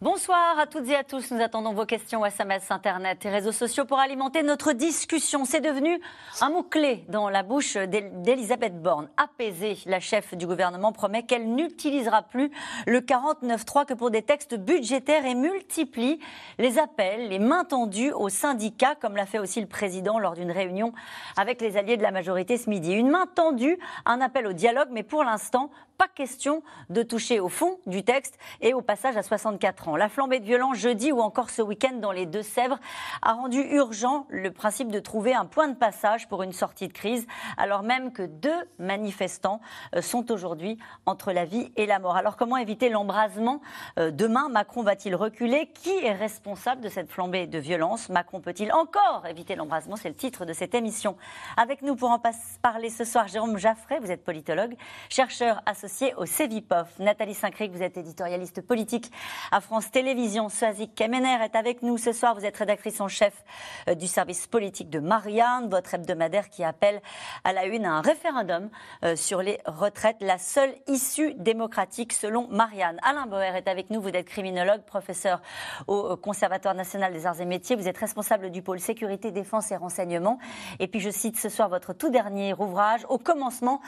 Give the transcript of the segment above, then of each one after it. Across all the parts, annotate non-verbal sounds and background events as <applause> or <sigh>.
Bonsoir à toutes et à tous. Nous attendons vos questions SMS, Internet et réseaux sociaux pour alimenter notre discussion. C'est devenu un mot-clé dans la bouche d'Elisabeth Borne. Apaiser, la chef du gouvernement promet qu'elle n'utilisera plus le 49.3 que pour des textes budgétaires et multiplie les appels, les mains tendues aux syndicats, comme l'a fait aussi le président lors d'une réunion avec les alliés de la majorité ce midi. Une main tendue, un appel au dialogue, mais pour l'instant, pas question de toucher au fond du texte et au passage à 64 ans. La flambée de violence jeudi ou encore ce week-end dans les Deux-Sèvres a rendu urgent le principe de trouver un point de passage pour une sortie de crise, alors même que deux manifestants euh, sont aujourd'hui entre la vie et la mort. Alors comment éviter l'embrasement euh, Demain, Macron va-t-il reculer? Qui est responsable de cette flambée de violence? Macron peut-il encore éviter l'embrasement? C'est le titre de cette émission. Avec nous pour en parler ce soir, Jérôme Jaffray, vous êtes politologue, chercheur associé au CEVIPOF. Nathalie Saint-Cric, vous êtes éditorialiste politique à France Télévisions. Soazic Kemener est avec nous ce soir. Vous êtes rédactrice en chef euh, du service politique de Marianne, votre hebdomadaire qui appelle à la une un référendum euh, sur les retraites, la seule issue démocratique selon Marianne. Alain Boer est avec nous. Vous êtes criminologue, professeur au Conservatoire national des arts et métiers. Vous êtes responsable du pôle sécurité, défense et renseignement. Et puis je cite ce soir votre tout dernier ouvrage, Au commencement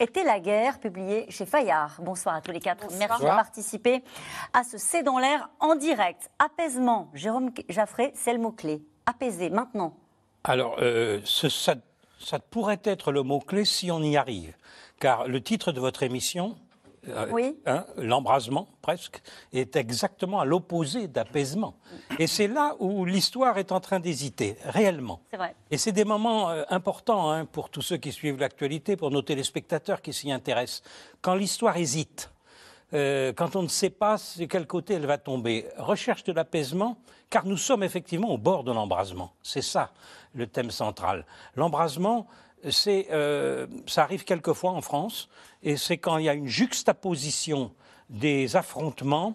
était la guerre, publié chez Fayard. Bonsoir à tous les quatre. Merci de participer à ce C'est dans l'air en direct. Apaisement, Jérôme Jaffré, c'est le mot-clé. Apaiser, maintenant. Alors, euh, ça, ça pourrait être le mot-clé si on y arrive. Car le titre de votre émission, oui. Hein, l'embrasement presque, est exactement à l'opposé d'apaisement. Et c'est là où l'histoire est en train d'hésiter, réellement. Vrai. Et c'est des moments euh, importants hein, pour tous ceux qui suivent l'actualité, pour nos téléspectateurs qui s'y intéressent. Quand l'histoire hésite, euh, quand on ne sait pas de quel côté elle va tomber. Recherche de l'apaisement, car nous sommes effectivement au bord de l'embrasement. C'est ça le thème central. L'embrasement, c'est, euh, ça arrive quelquefois en France, et c'est quand il y a une juxtaposition des affrontements,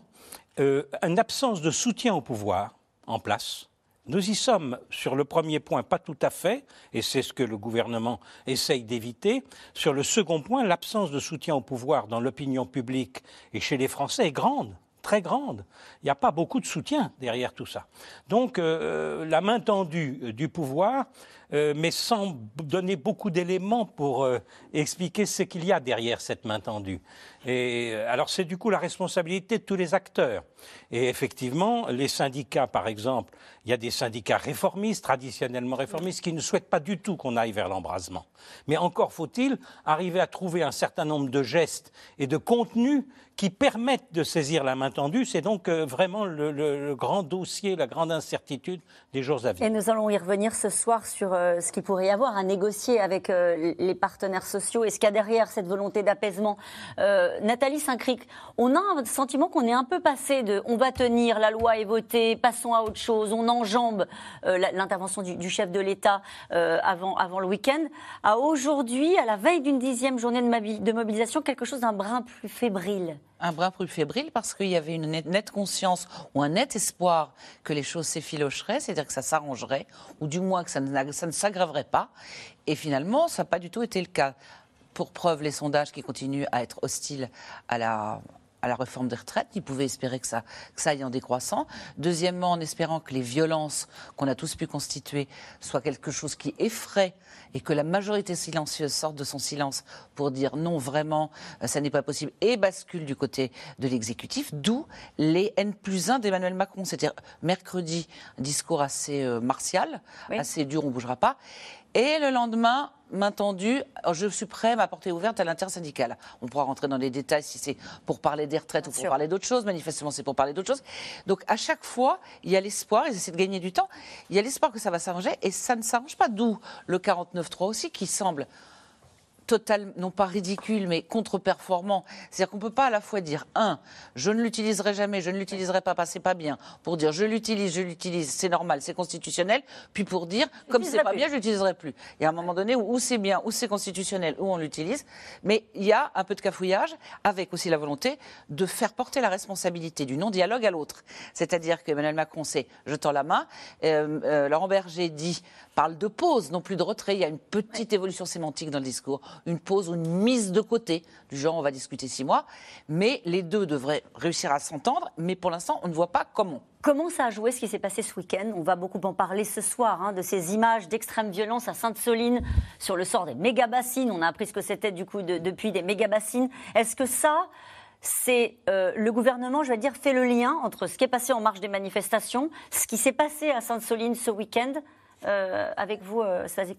euh, une absence de soutien au pouvoir en place. Nous y sommes sur le premier point, pas tout à fait, et c'est ce que le gouvernement essaye d'éviter. Sur le second point, l'absence de soutien au pouvoir dans l'opinion publique et chez les Français est grande très grande. Il n'y a pas beaucoup de soutien derrière tout ça. Donc euh, la main tendue du pouvoir euh, mais sans donner beaucoup d'éléments pour euh, expliquer ce qu'il y a derrière cette main tendue. Et euh, alors c'est du coup la responsabilité de tous les acteurs. Et effectivement, les syndicats, par exemple, il y a des syndicats réformistes, traditionnellement réformistes, qui ne souhaitent pas du tout qu'on aille vers l'embrasement. Mais encore faut-il arriver à trouver un certain nombre de gestes et de contenus qui permettent de saisir la main tendue. C'est donc vraiment le, le, grand dossier, la grande incertitude des jours à venir. Et nous allons y revenir ce soir sur ce qu'il pourrait y avoir à négocier avec euh, les partenaires sociaux et ce qu'il y a derrière cette volonté d'apaisement. Euh, Nathalie Saint-Cric, on a un sentiment qu'on est un peu passé de on va tenir, la loi est votée, passons à autre chose, on enjambe l'intervention du, chef de l'État avant, avant le week-end, à aujourd'hui, à la veille d'une dixième journée de mobilisation, quelque chose d'un brin plus fébrile un brin plus fébrile parce qu'il y avait une nette, conscience ou un net espoir que les choses s'effilocheraient, c'est-à-dire que ça s'arrangerait, ou du moins que ça ne, s'aggraverait pas. Et finalement, ça n'a pas du tout été le cas. Pour preuve, les sondages qui continuent à être hostiles à la, à la réforme des retraites. Ils pouvaient espérer que ça, que ça aille en décroissant. Deuxièmement, en espérant que les violences qu'on a tous pu constituer soient quelque chose qui effraie et que la majorité silencieuse sorte de son silence pour dire non, vraiment, euh, ça n'est pas possible et bascule du côté de l'exécutif. D'où les N plus 1 d'Emmanuel Macron. C'était mercredi, un discours assez euh, martial, assez dur, on ne bougera pas. Et le lendemain, main tendue, je suis prêt, ma porte est ouverte à l'intersyndicale. On pourra rentrer dans les détails si c'est pour parler des retraites ou pour parler d'autres choses. Manifestement, c'est pour parler d'autres choses. Donc, à chaque fois, il y a l'espoir, ils essaient de gagner du temps, il y a l'espoir que ça va s'arranger et ça ne s'arrange pas. D'où le 49-3 aussi qui semble total, non pas ridicule, mais contre-performant. C'est-à-dire qu'on ne peut pas à la fois dire, un, je ne l'utiliserai jamais, je ne l'utiliserai pas, c'est pas bien, pour dire je l'utilise, je l'utilise, c'est normal, c'est constitutionnel, puis pour dire, comme c'est pas bien, je l'utiliserai plus. Il y a un moment donné où, où c'est bien, où c'est constitutionnel, où on l'utilise, mais il y a un peu de cafouillage, avec aussi la volonté de faire porter la responsabilité du non-dialogue à l'autre. C'est-à-dire qu'Emmanuel Macron, c'est je tends la main, euh, euh, Laurent Berger dit, parle de pause, non plus de retrait, il y a une petite évolution sémantique dans le discours, une pause ou une mise de côté, du genre on va discuter six mois, mais les deux devraient réussir à s'entendre, mais pour l'instant on ne voit pas comment. Comment ça a joué ce qui s'est passé ce week-end? On va beaucoup en parler ce soir, hein, de ces images d'extrême violence à Sainte-Soline sur le sort des méga-bassines. On a appris ce que c'était du coup depuis des méga-bassines. Est-ce que ça, c'est euh, le gouvernement, je vais dire, fait le lien entre ce qui est passé en marge des manifestations, ce qui s'est passé à Sainte-Soline ce week-end euh, avec vous, euh, Stasi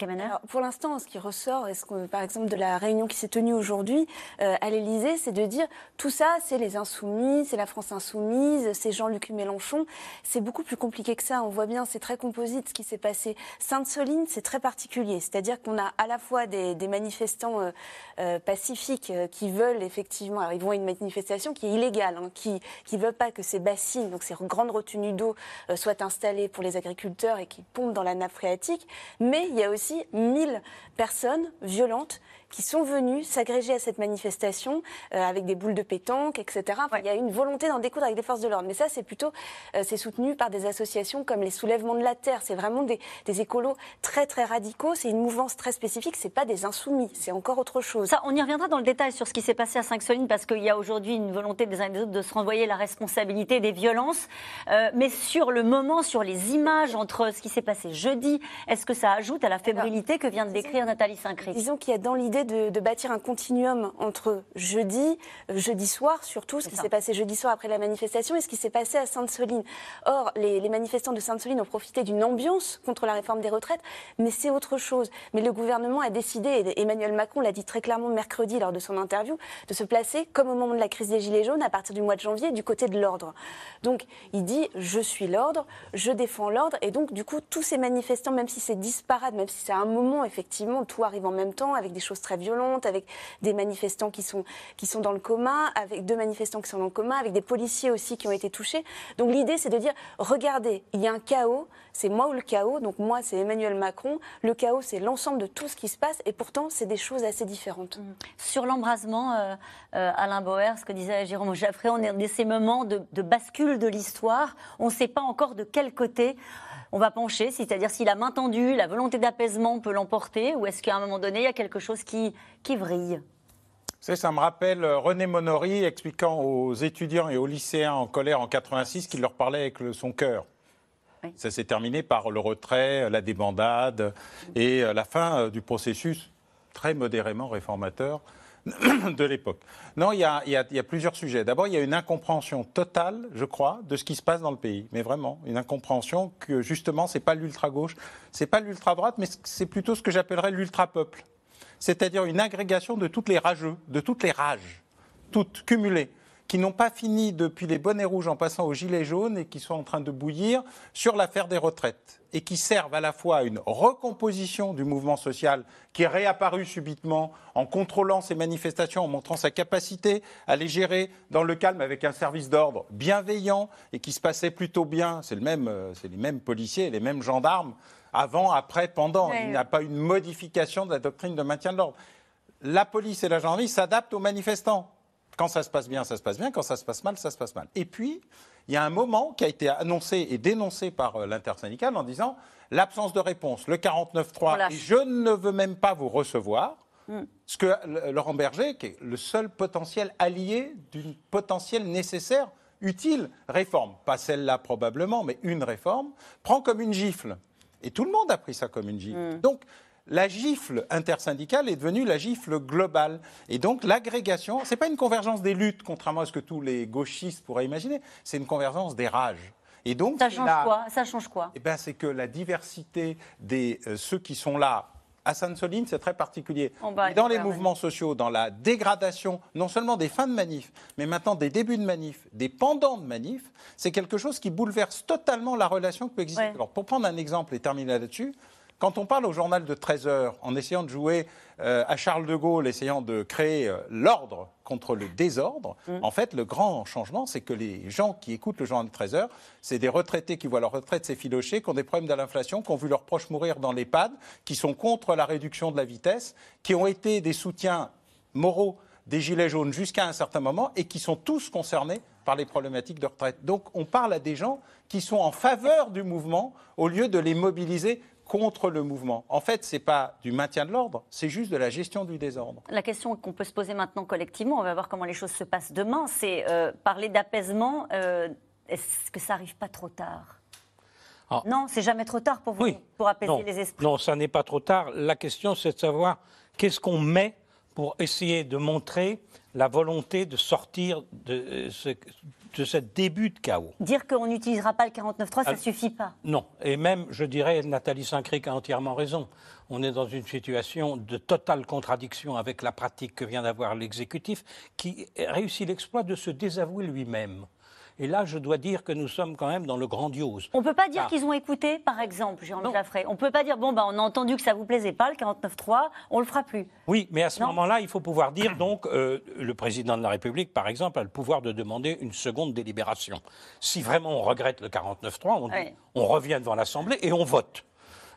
Pour l'instant, ce qui ressort, par exemple de la réunion qui s'est tenue aujourd'hui euh, à l'Élysée, c'est de dire tout ça, c'est les insoumis, c'est la France insoumise, c'est Jean-Luc Mélenchon. C'est beaucoup plus compliqué que ça. On voit bien, c'est très composite ce qui s'est passé. Sainte-Soline, c'est très particulier. C'est-à-dire qu'on a à la fois des, manifestants euh, pacifiques qui veulent effectivement, alors ils vont à une manifestation qui est illégale, hein, qui ne veulent pas que ces bassines, donc ces grandes retenues d'eau, soient installées pour les agriculteurs et qui pompent dans la nappe phréatique, mais il y a aussi 1000 personnes violentes qui sont venus s'agréger à cette manifestation euh, avec des boules de pétanque, etc. Il y a une volonté d'en découdre avec des forces de l'ordre. Mais ça, c'est plutôt, euh, c'est soutenu par des associations comme les Soulèvements de la Terre. C'est vraiment des, des, écolos très très radicaux. C'est une mouvance très spécifique. C'est pas des insoumis. C'est encore autre chose. Ça, on y reviendra dans le détail sur ce qui s'est passé à Sainte-Soline parce qu'il y a aujourd'hui une volonté des uns et des autres de se renvoyer la responsabilité des violences. Euh, mais sur le moment, sur les images entre ce qui s'est passé jeudi, est-ce que ça ajoute à la fébrilité que vient de décrire Nathalie Saint-Christ? Disons qu'il y a dans l'idée de, bâtir un continuum entre jeudi, euh, jeudi soir surtout, ce qui s'est passé jeudi soir après la manifestation et ce qui s'est passé à Sainte-Soline. Or, les, manifestants de Sainte-Soline ont profité d'une ambiance contre la réforme des retraites, mais c'est autre chose. Mais le gouvernement a décidé, et Emmanuel Macron l'a dit très clairement mercredi lors de son interview, de se placer, comme au moment de la crise des Gilets jaunes, à partir du mois de janvier, du côté de l'ordre. Donc, il dit, je suis l'ordre, je défends l'ordre, et donc, du coup, tous ces manifestants, même si c'est disparate, même si c'est un moment, effectivement, tout arrive en même temps, avec des choses très violentes, avec des manifestants qui sont, qui sont dans le coma, avec deux manifestants qui sont dans le coma, avec des policiers aussi qui ont été touchés. Donc l'idée, c'est de dire, regardez, il y a un chaos, c'est moi ou le chaos, donc moi, c'est Emmanuel Macron. Le chaos, c'est l'ensemble de tout ce qui se passe, et pourtant, c'est des choses assez différentes. Mmh. Sur l'embrasement, euh, euh, Alain Bauer, ce que disait Jérôme Jaffré, on est dans ces moments de bascule de l'histoire. On ne sait pas encore de quel côté on va pencher, c'est-à-dire si la main tendue, la volonté d'apaisement peut l'emporter, ou est-ce qu'à un moment donné, il y a quelque chose qui, qui vrille? Ça me rappelle euh, René Monori expliquant aux étudiants et aux lycéens en colère en 86 qu'il leur parlait avec son cœur. Ça s'est terminé par le retrait, la débandade et euh, la fin euh, du processus très modérément réformateur <coughs> de l'époque. Non, il y, a, plusieurs sujets. D'abord, il y a une incompréhension totale, je crois, de ce qui se passe dans le pays. Mais vraiment, une incompréhension que justement, ce n'est pas l'ultra-gauche, ce n'est pas l'ultra-droite, mais c'est plutôt ce que j'appellerais l'ultra-peuple. C'est-à-dire une agrégation de toutes les rageux, de toutes les rages, toutes cumulées qui n'ont pas fini depuis les bonnets rouges en passant aux gilets jaunes et qui sont en train de bouillir sur l'affaire des retraites et qui servent à la fois à une recomposition du mouvement social qui est réapparu subitement en contrôlant ces manifestations, en montrant sa capacité à les gérer dans le calme avec un service d'ordre bienveillant et qui se passait plutôt bien. C'est le même, euh, c'est les mêmes policiers, les mêmes gendarmes avant, après, pendant. Il n'y a pas une modification de la doctrine de maintien de l'ordre. La police et la gendarmerie s'adaptent aux manifestants. Quand ça se passe bien, ça se passe bien. Quand ça se passe mal, ça se passe mal. Et puis, il y a un moment qui a été annoncé et dénoncé par euh, l'intersyndicale en disant l'absence de réponse, le 49-3, et je ne veux même pas vous recevoir. Hmm. Ce que Laurent Berger, qui est le seul potentiel allié d'une potentielle nécessaire, utile réforme, pas celle-là probablement, mais une réforme, prend comme une gifle. Et tout le monde a pris ça comme une gifle. Hmm. Donc, la gifle intersyndicale est devenue la gifle globale. Et donc l'agrégation, ce n'est pas une convergence des luttes, contrairement à ce que tous les gauchistes pourraient imaginer, c'est une convergence des rages. Et donc, ça change quoi? Ça change quoi? Eh ben, C'est que la diversité de euh, ceux qui sont là à Sainte-Soline, c'est très particulier. dans les mouvements sociaux, dans la dégradation, non seulement des fins de manif, mais maintenant des débuts de manif, des pendants de manif, c'est quelque chose qui bouleverse totalement la relation qui peut exister. Alors, pour prendre un exemple et terminer là-dessus, Quand on parle au journal de 13 heures, en essayant de jouer euh, à Charles de Gaulle, essayant de créer euh, l'ordre contre le désordre, mm. en fait, le grand changement, c'est que les gens qui écoutent le journal de 13 heures, c'est des retraités qui voient leur retraite s'effilocher, qui ont des problèmes de l'inflation, qui ont vu leurs proches mourir dans l'EHPAD, qui sont contre la réduction de la vitesse, qui ont été des soutiens moraux des Gilets jaunes jusqu'à un certain moment et qui sont tous concernés par les problématiques de retraite. Donc on parle à des gens qui sont en faveur du mouvement au lieu de les mobiliser contre le mouvement. En fait, ce n'est pas du maintien de l'ordre, c'est juste de la gestion du désordre. La question qu'on peut se poser maintenant collectivement, on va voir comment les choses se passent demain, c'est euh, parler d'apaisement. Euh, est-ce que ça arrive pas trop tard? Ah. Non, c'est jamais trop tard pour vous, pour apaiser les esprits. Non, ça n'est pas trop tard. La question, c'est de savoir qu'est-ce qu'on met pour essayer de montrer la volonté de sortir de ce, de ce début de chaos. Dire qu'on n'utilisera pas le 49.3, ça ne suffit pas. Non. Et même, je dirais, Nathalie Saint-Cric a entièrement raison. On est dans une situation de totale contradiction avec la pratique que vient d'avoir l'exécutif, qui réussit l'exploit de se désavouer lui-même. Et là, je dois dire que nous sommes quand même dans le grandiose. On ne peut pas dire ah. qu'ils ont écouté, par exemple, Jérôme Jaffray. On ne peut pas dire, bon, bah, on a entendu que ça ne vous plaisait pas, le 49.3, on ne le fera plus. Oui, mais à ce moment-là, il faut pouvoir dire, donc, euh, le président de la République, par exemple, a le pouvoir de demander une seconde délibération. Si vraiment on regrette le 49.3, on, on revient devant l'Assemblée et on vote.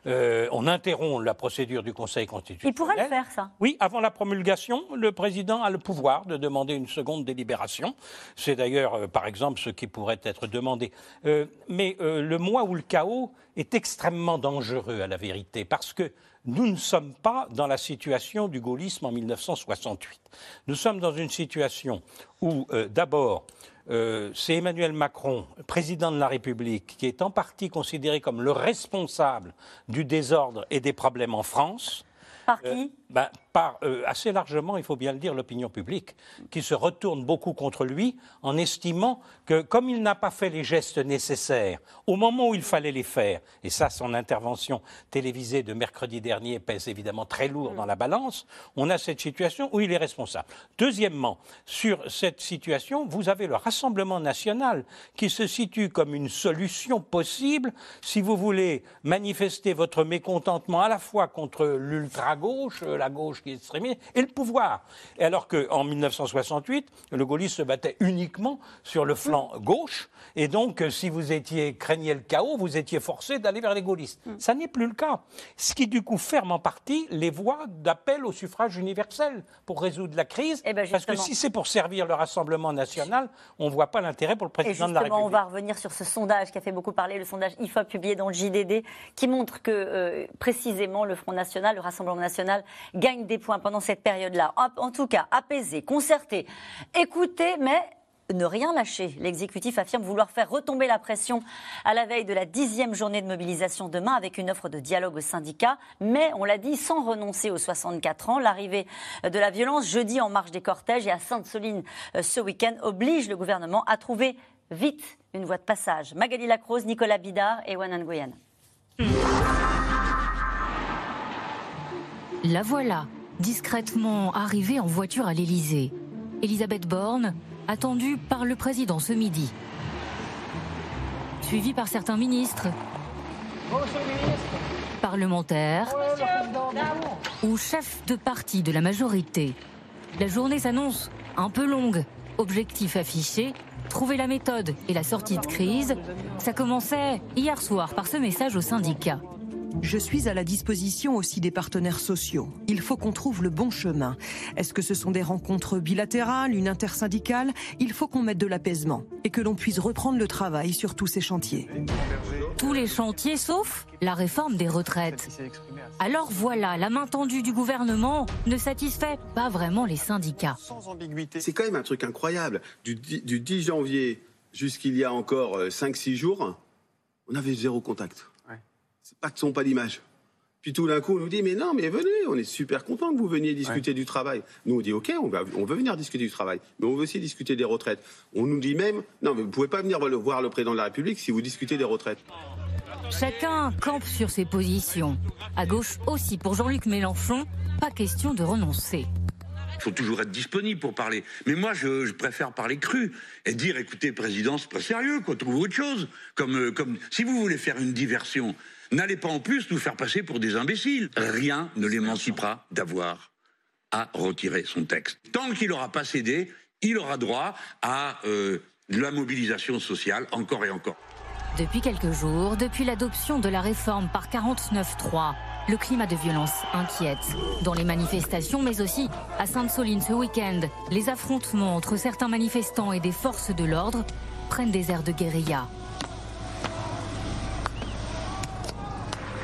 Euh, on interrompt la procédure du Conseil constitutionnel. Il pourrait le faire, ça Oui, avant la promulgation, le président a le pouvoir de demander une seconde délibération. C'est d'ailleurs, euh, par exemple, ce qui pourrait être demandé. Euh, mais le mois où le chaos est extrêmement dangereux, à la vérité, parce que nous ne sommes pas dans la situation du gaullisme en 1968. Nous sommes dans une situation où, d'abord, euh, c'est Emmanuel Macron, président de la République, qui est en partie considéré comme le responsable du désordre et des problèmes en France. Par qui? Euh, ben, par euh, assez largement, il faut bien le dire, l'opinion publique, qui se retourne beaucoup contre lui en estimant que comme il n'a pas fait les gestes nécessaires au moment où il fallait les faire, et ça, son intervention télévisée de mercredi dernier pèse évidemment très lourd dans la balance, on a cette situation où il est responsable. Deuxièmement, sur cette situation, vous avez le Rassemblement national qui se situe comme une solution possible si vous voulez manifester votre mécontentement à la fois contre l'ultra-gauche, la gauche qui est extrémiste, et le pouvoir. Et alors qu'en 1968, le gaullisme se battait uniquement sur le flanc gauche, et donc si vous étiez craignez le chaos, vous étiez forcé d'aller vers les gaullistes. Mm. Ça n'est plus le cas. Ce qui du coup ferme en partie les voies d'appel au suffrage universel pour résoudre la crise, eh ben, parce que si c'est pour servir le Rassemblement national, on ne voit pas l'intérêt pour le président de la République. on va revenir sur ce sondage qui a fait beaucoup parler, le sondage IFOP publié dans le JDD, qui montre que euh, précisément le Front National, le Rassemblement National, gagne des points pendant cette période-là. En, tout cas, apaisé, concerté, écouter, mais ne rien lâcher. L'exécutif affirme vouloir faire retomber la pression à la veille de la dixième journée de mobilisation demain avec une offre de dialogue aux syndicats, mais on l'a dit sans renoncer aux 64 ans. L'arrivée de la violence jeudi en marge des cortèges et à Sainte-Soline euh, ce week-end oblige le gouvernement à trouver vite une voie de passage. Magali Lacrose, Nicolas Bidard et Wanan Goyen. La voilà, discrètement arrivée en voiture à l'Élysée. Elisabeth Borne, attendue par le président ce midi. Suivie par certains ministres, parlementaires ou chefs de parti de la majorité. La journée s'annonce un peu longue. Objectif affiché, trouver la méthode et la sortie de crise. Ça commençait hier soir par ce message aux syndicats. Je suis à la disposition aussi des partenaires sociaux. Il faut qu'on trouve le bon chemin. Est-ce que ce sont des rencontres bilatérales, une intersyndicale? Il faut qu'on mette de l'apaisement et que l'on puisse reprendre le travail sur tous ces chantiers. Tous les chantiers sauf la réforme des retraites. Alors voilà, la main tendue du gouvernement ne satisfait pas vraiment les syndicats. C'est quand même un truc incroyable. Du, 10 janvier jusqu'il y a encore 5-6 euh, jours, on avait zéro contact c'est pas que sont pas d'image. Puis tout d'un coup, on nous dit, mais non, mais venez, on est super content que vous veniez discuter du travail. Nous, on dit, OK, on, on, veut venir discuter du travail, mais on veut aussi discuter des retraites. On nous dit même, non, mais vous pouvez pas venir voir le président de la République si vous discutez des retraites. Chacun campe sur ses positions. À gauche aussi, pour Jean-Luc Mélenchon, pas question de renoncer. Il faut toujours être disponible pour parler. Mais moi, je, préfère parler cru et dire, écoutez, président, c'est pas sérieux, quoi, trouvez autre chose. Comme, euh, comme si vous voulez faire une diversion, n'allez pas en plus nous faire passer pour des imbéciles. Rien ne l'émancipera d'avoir à retirer son texte. Tant qu'il n'aura pas cédé, il aura droit à euh, la mobilisation sociale encore et encore. Depuis quelques jours, depuis l'adoption de la réforme par 49.3, le climat de violence inquiète. Dans les manifestations, mais aussi à Sainte-Soline ce week-end, les affrontements entre certains manifestants et des forces de l'ordre prennent des airs de guérilla.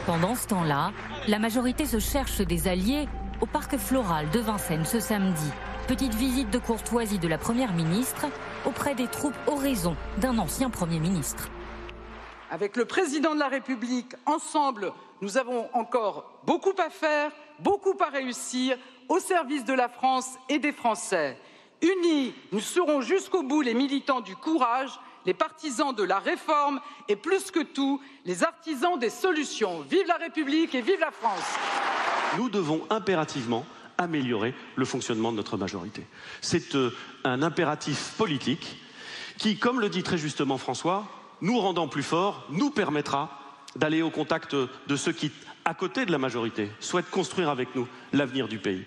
Pendant ce temps-là, la majorité se cherche des alliés au parc floral de Vincennes ce samedi. Petite visite de courtoisie de la Première ministre auprès des troupes raison d'un ancien Premier ministre. Avec le président de la République, ensemble, nous avons encore beaucoup à faire, beaucoup à réussir au service de la France et des Français. Unis, nous serons jusqu'au bout les militants du courage, les partisans de la réforme et plus que tout, les artisans des solutions. Vive la République et vive la France. Nous devons impérativement améliorer le fonctionnement de notre majorité. C'est euh, un impératif politique qui, comme le dit très justement François, nous rendant plus forts, nous permettra d'aller au contact de ceux qui, à côté de la majorité, souhaitent construire avec nous l'avenir du pays.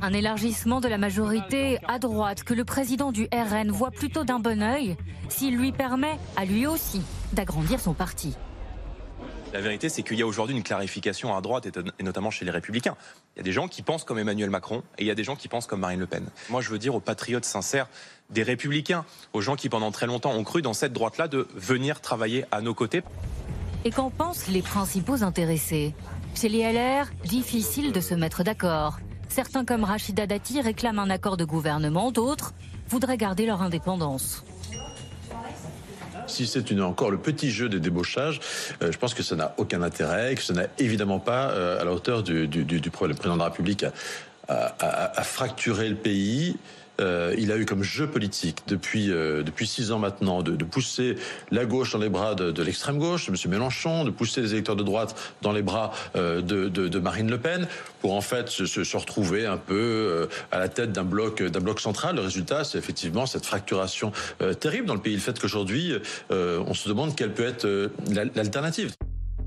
Un élargissement de la majorité à droite que le président du RN voit plutôt d'un bon œil s'il lui permet à lui aussi d'agrandir son parti. La vérité, c'est qu'il y a aujourd'hui une clarification à droite, et notamment chez les Républicains. Il y a des gens qui pensent comme Emmanuel Macron, et il y a des gens qui pensent comme Marine Le Pen. Moi, je veux dire aux patriotes sincères des Républicains, aux gens qui pendant très longtemps ont cru dans cette droite-là, de venir travailler à nos côtés. Et qu'en pensent les principaux intéressés? Chez les LR, difficile de se mettre d'accord. Certains comme Rachida Dati réclament un accord de gouvernement, d'autres voudraient garder leur indépendance si c'est encore le petit jeu des débauchages, euh, je pense que ça n'a aucun intérêt que ça n'a évidemment pas euh, à la hauteur du, problème. Le président de la République a fracturé le pays. Euh, il a eu comme jeu politique depuis euh, depuis six ans maintenant de, pousser la gauche dans les bras de, l'extrême gauche, de M. Mélenchon, de pousser les électeurs de droite dans les bras euh, de, Marine Le Pen, pour en fait se, retrouver un peu à la tête d'un bloc d'un bloc central. Le résultat, c'est effectivement cette fracturation terrible dans le pays. Le fait qu'aujourd'hui, on se demande quelle peut être l'alternative.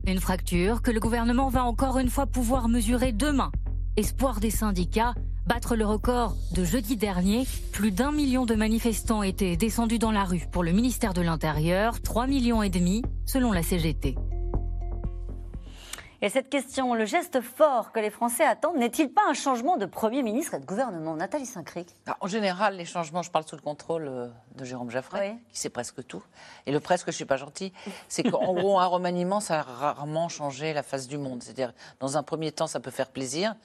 Une fracture que le gouvernement va encore une fois pouvoir mesurer demain. Espoir des syndicats battre le record de jeudi dernier. Plus d'un million de manifestants étaient descendus dans la rue pour le ministère de l'Intérieur, 3 millions et demi selon la CGT. Et cette question, le geste fort que les Français attendent, n'est-il pas un changement de Premier ministre et de gouvernement? Nathalie Saint-Cric ah, En général, les changements, je parle sous le contrôle euh, de Jérôme Jaffray, qui sait presque tout. Et le presque, je ne suis pas gentil, c'est qu'en <laughs> gros, un remaniement, ça a rarement changé la face du monde. C'est-à-dire, dans un premier temps, ça peut faire plaisir.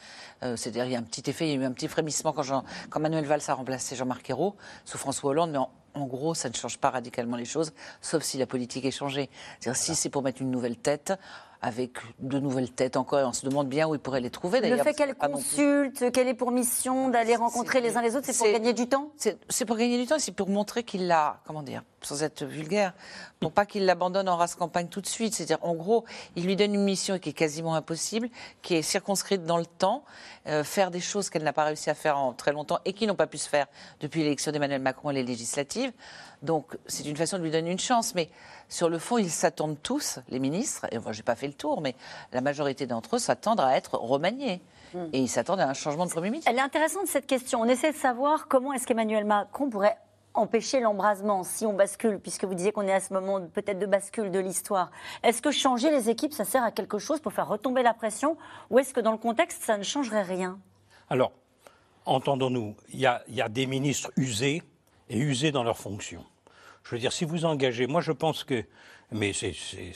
Euh, c'est-à-dire, il y a un petit effet, il y a eu un petit frémissement quand, Jean, quand Manuel Valls a remplacé Jean-Marc Ayrault sous François Hollande, mais en, gros, ça ne change pas radicalement les choses, sauf si la politique est changée. C'est-à-dire, si c'est pour mettre une nouvelle tête, avec de nouvelles têtes encore, et on se demande bien où ils pourraient les trouver. Le fait qu'elle consulte, qu'elle ait pour mission d'aller rencontrer les uns les autres, c'est pour gagner du temps? C'est pour gagner du temps, c'est pour montrer qu'il l'a, comment dire, sans être vulgaire, pour pas qu'il l'abandonne en race campagne tout de suite. C'est-à-dire, en gros, il lui donne une mission qui est quasiment impossible, qui est circonscrite dans le temps, euh, faire des choses qu'elle n'a pas réussi à faire en très longtemps et qui n'ont pas pu se faire depuis l'élection d'Emmanuel Macron et les législatives. Donc, c'est une façon de lui donner une chance. Mais sur le fond, ils s'attendent tous, les ministres, et moi, j'ai pas fait le tour, mais la majorité d'entre eux s'attendent à être remaniés. Hmm. Et ils s'attendent à un changement de Premier ministre. Elle est intéressante cette question. On essaie de savoir comment est-ce qu'Emmanuel Macron pourrait empêcher l'embrasement si on bascule, puisque vous disiez qu'on est à ce moment peut-être de bascule de l'histoire. Est-ce que changer les équipes, ça sert à quelque chose pour faire retomber la pression, ou est-ce que dans le contexte, ça ne changerait rien? Alors, entendons-nous, il y, a des ministres usés et usés dans leurs fonctions. Je veux dire, si vous engagez, moi je pense que mais c'est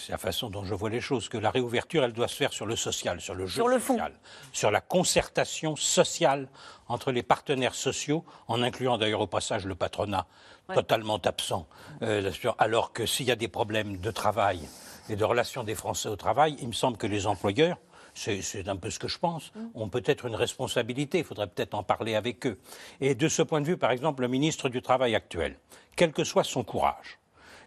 la façon dont je vois les choses, que la réouverture, elle doit se faire sur le social, sur le jeu social, sur la concertation sociale entre les partenaires sociaux, en incluant d'ailleurs au passage le patronat, totalement absent. Euh, alors que s'il y a des problèmes de travail et de relations des Français au travail, il me semble que les employeurs, c'est un peu ce que je pense, mm. ont peut-être une responsabilité. Il faudrait peut-être en parler avec eux. Et de ce point de vue, par exemple, le ministre du Travail actuel, quel que soit son courage,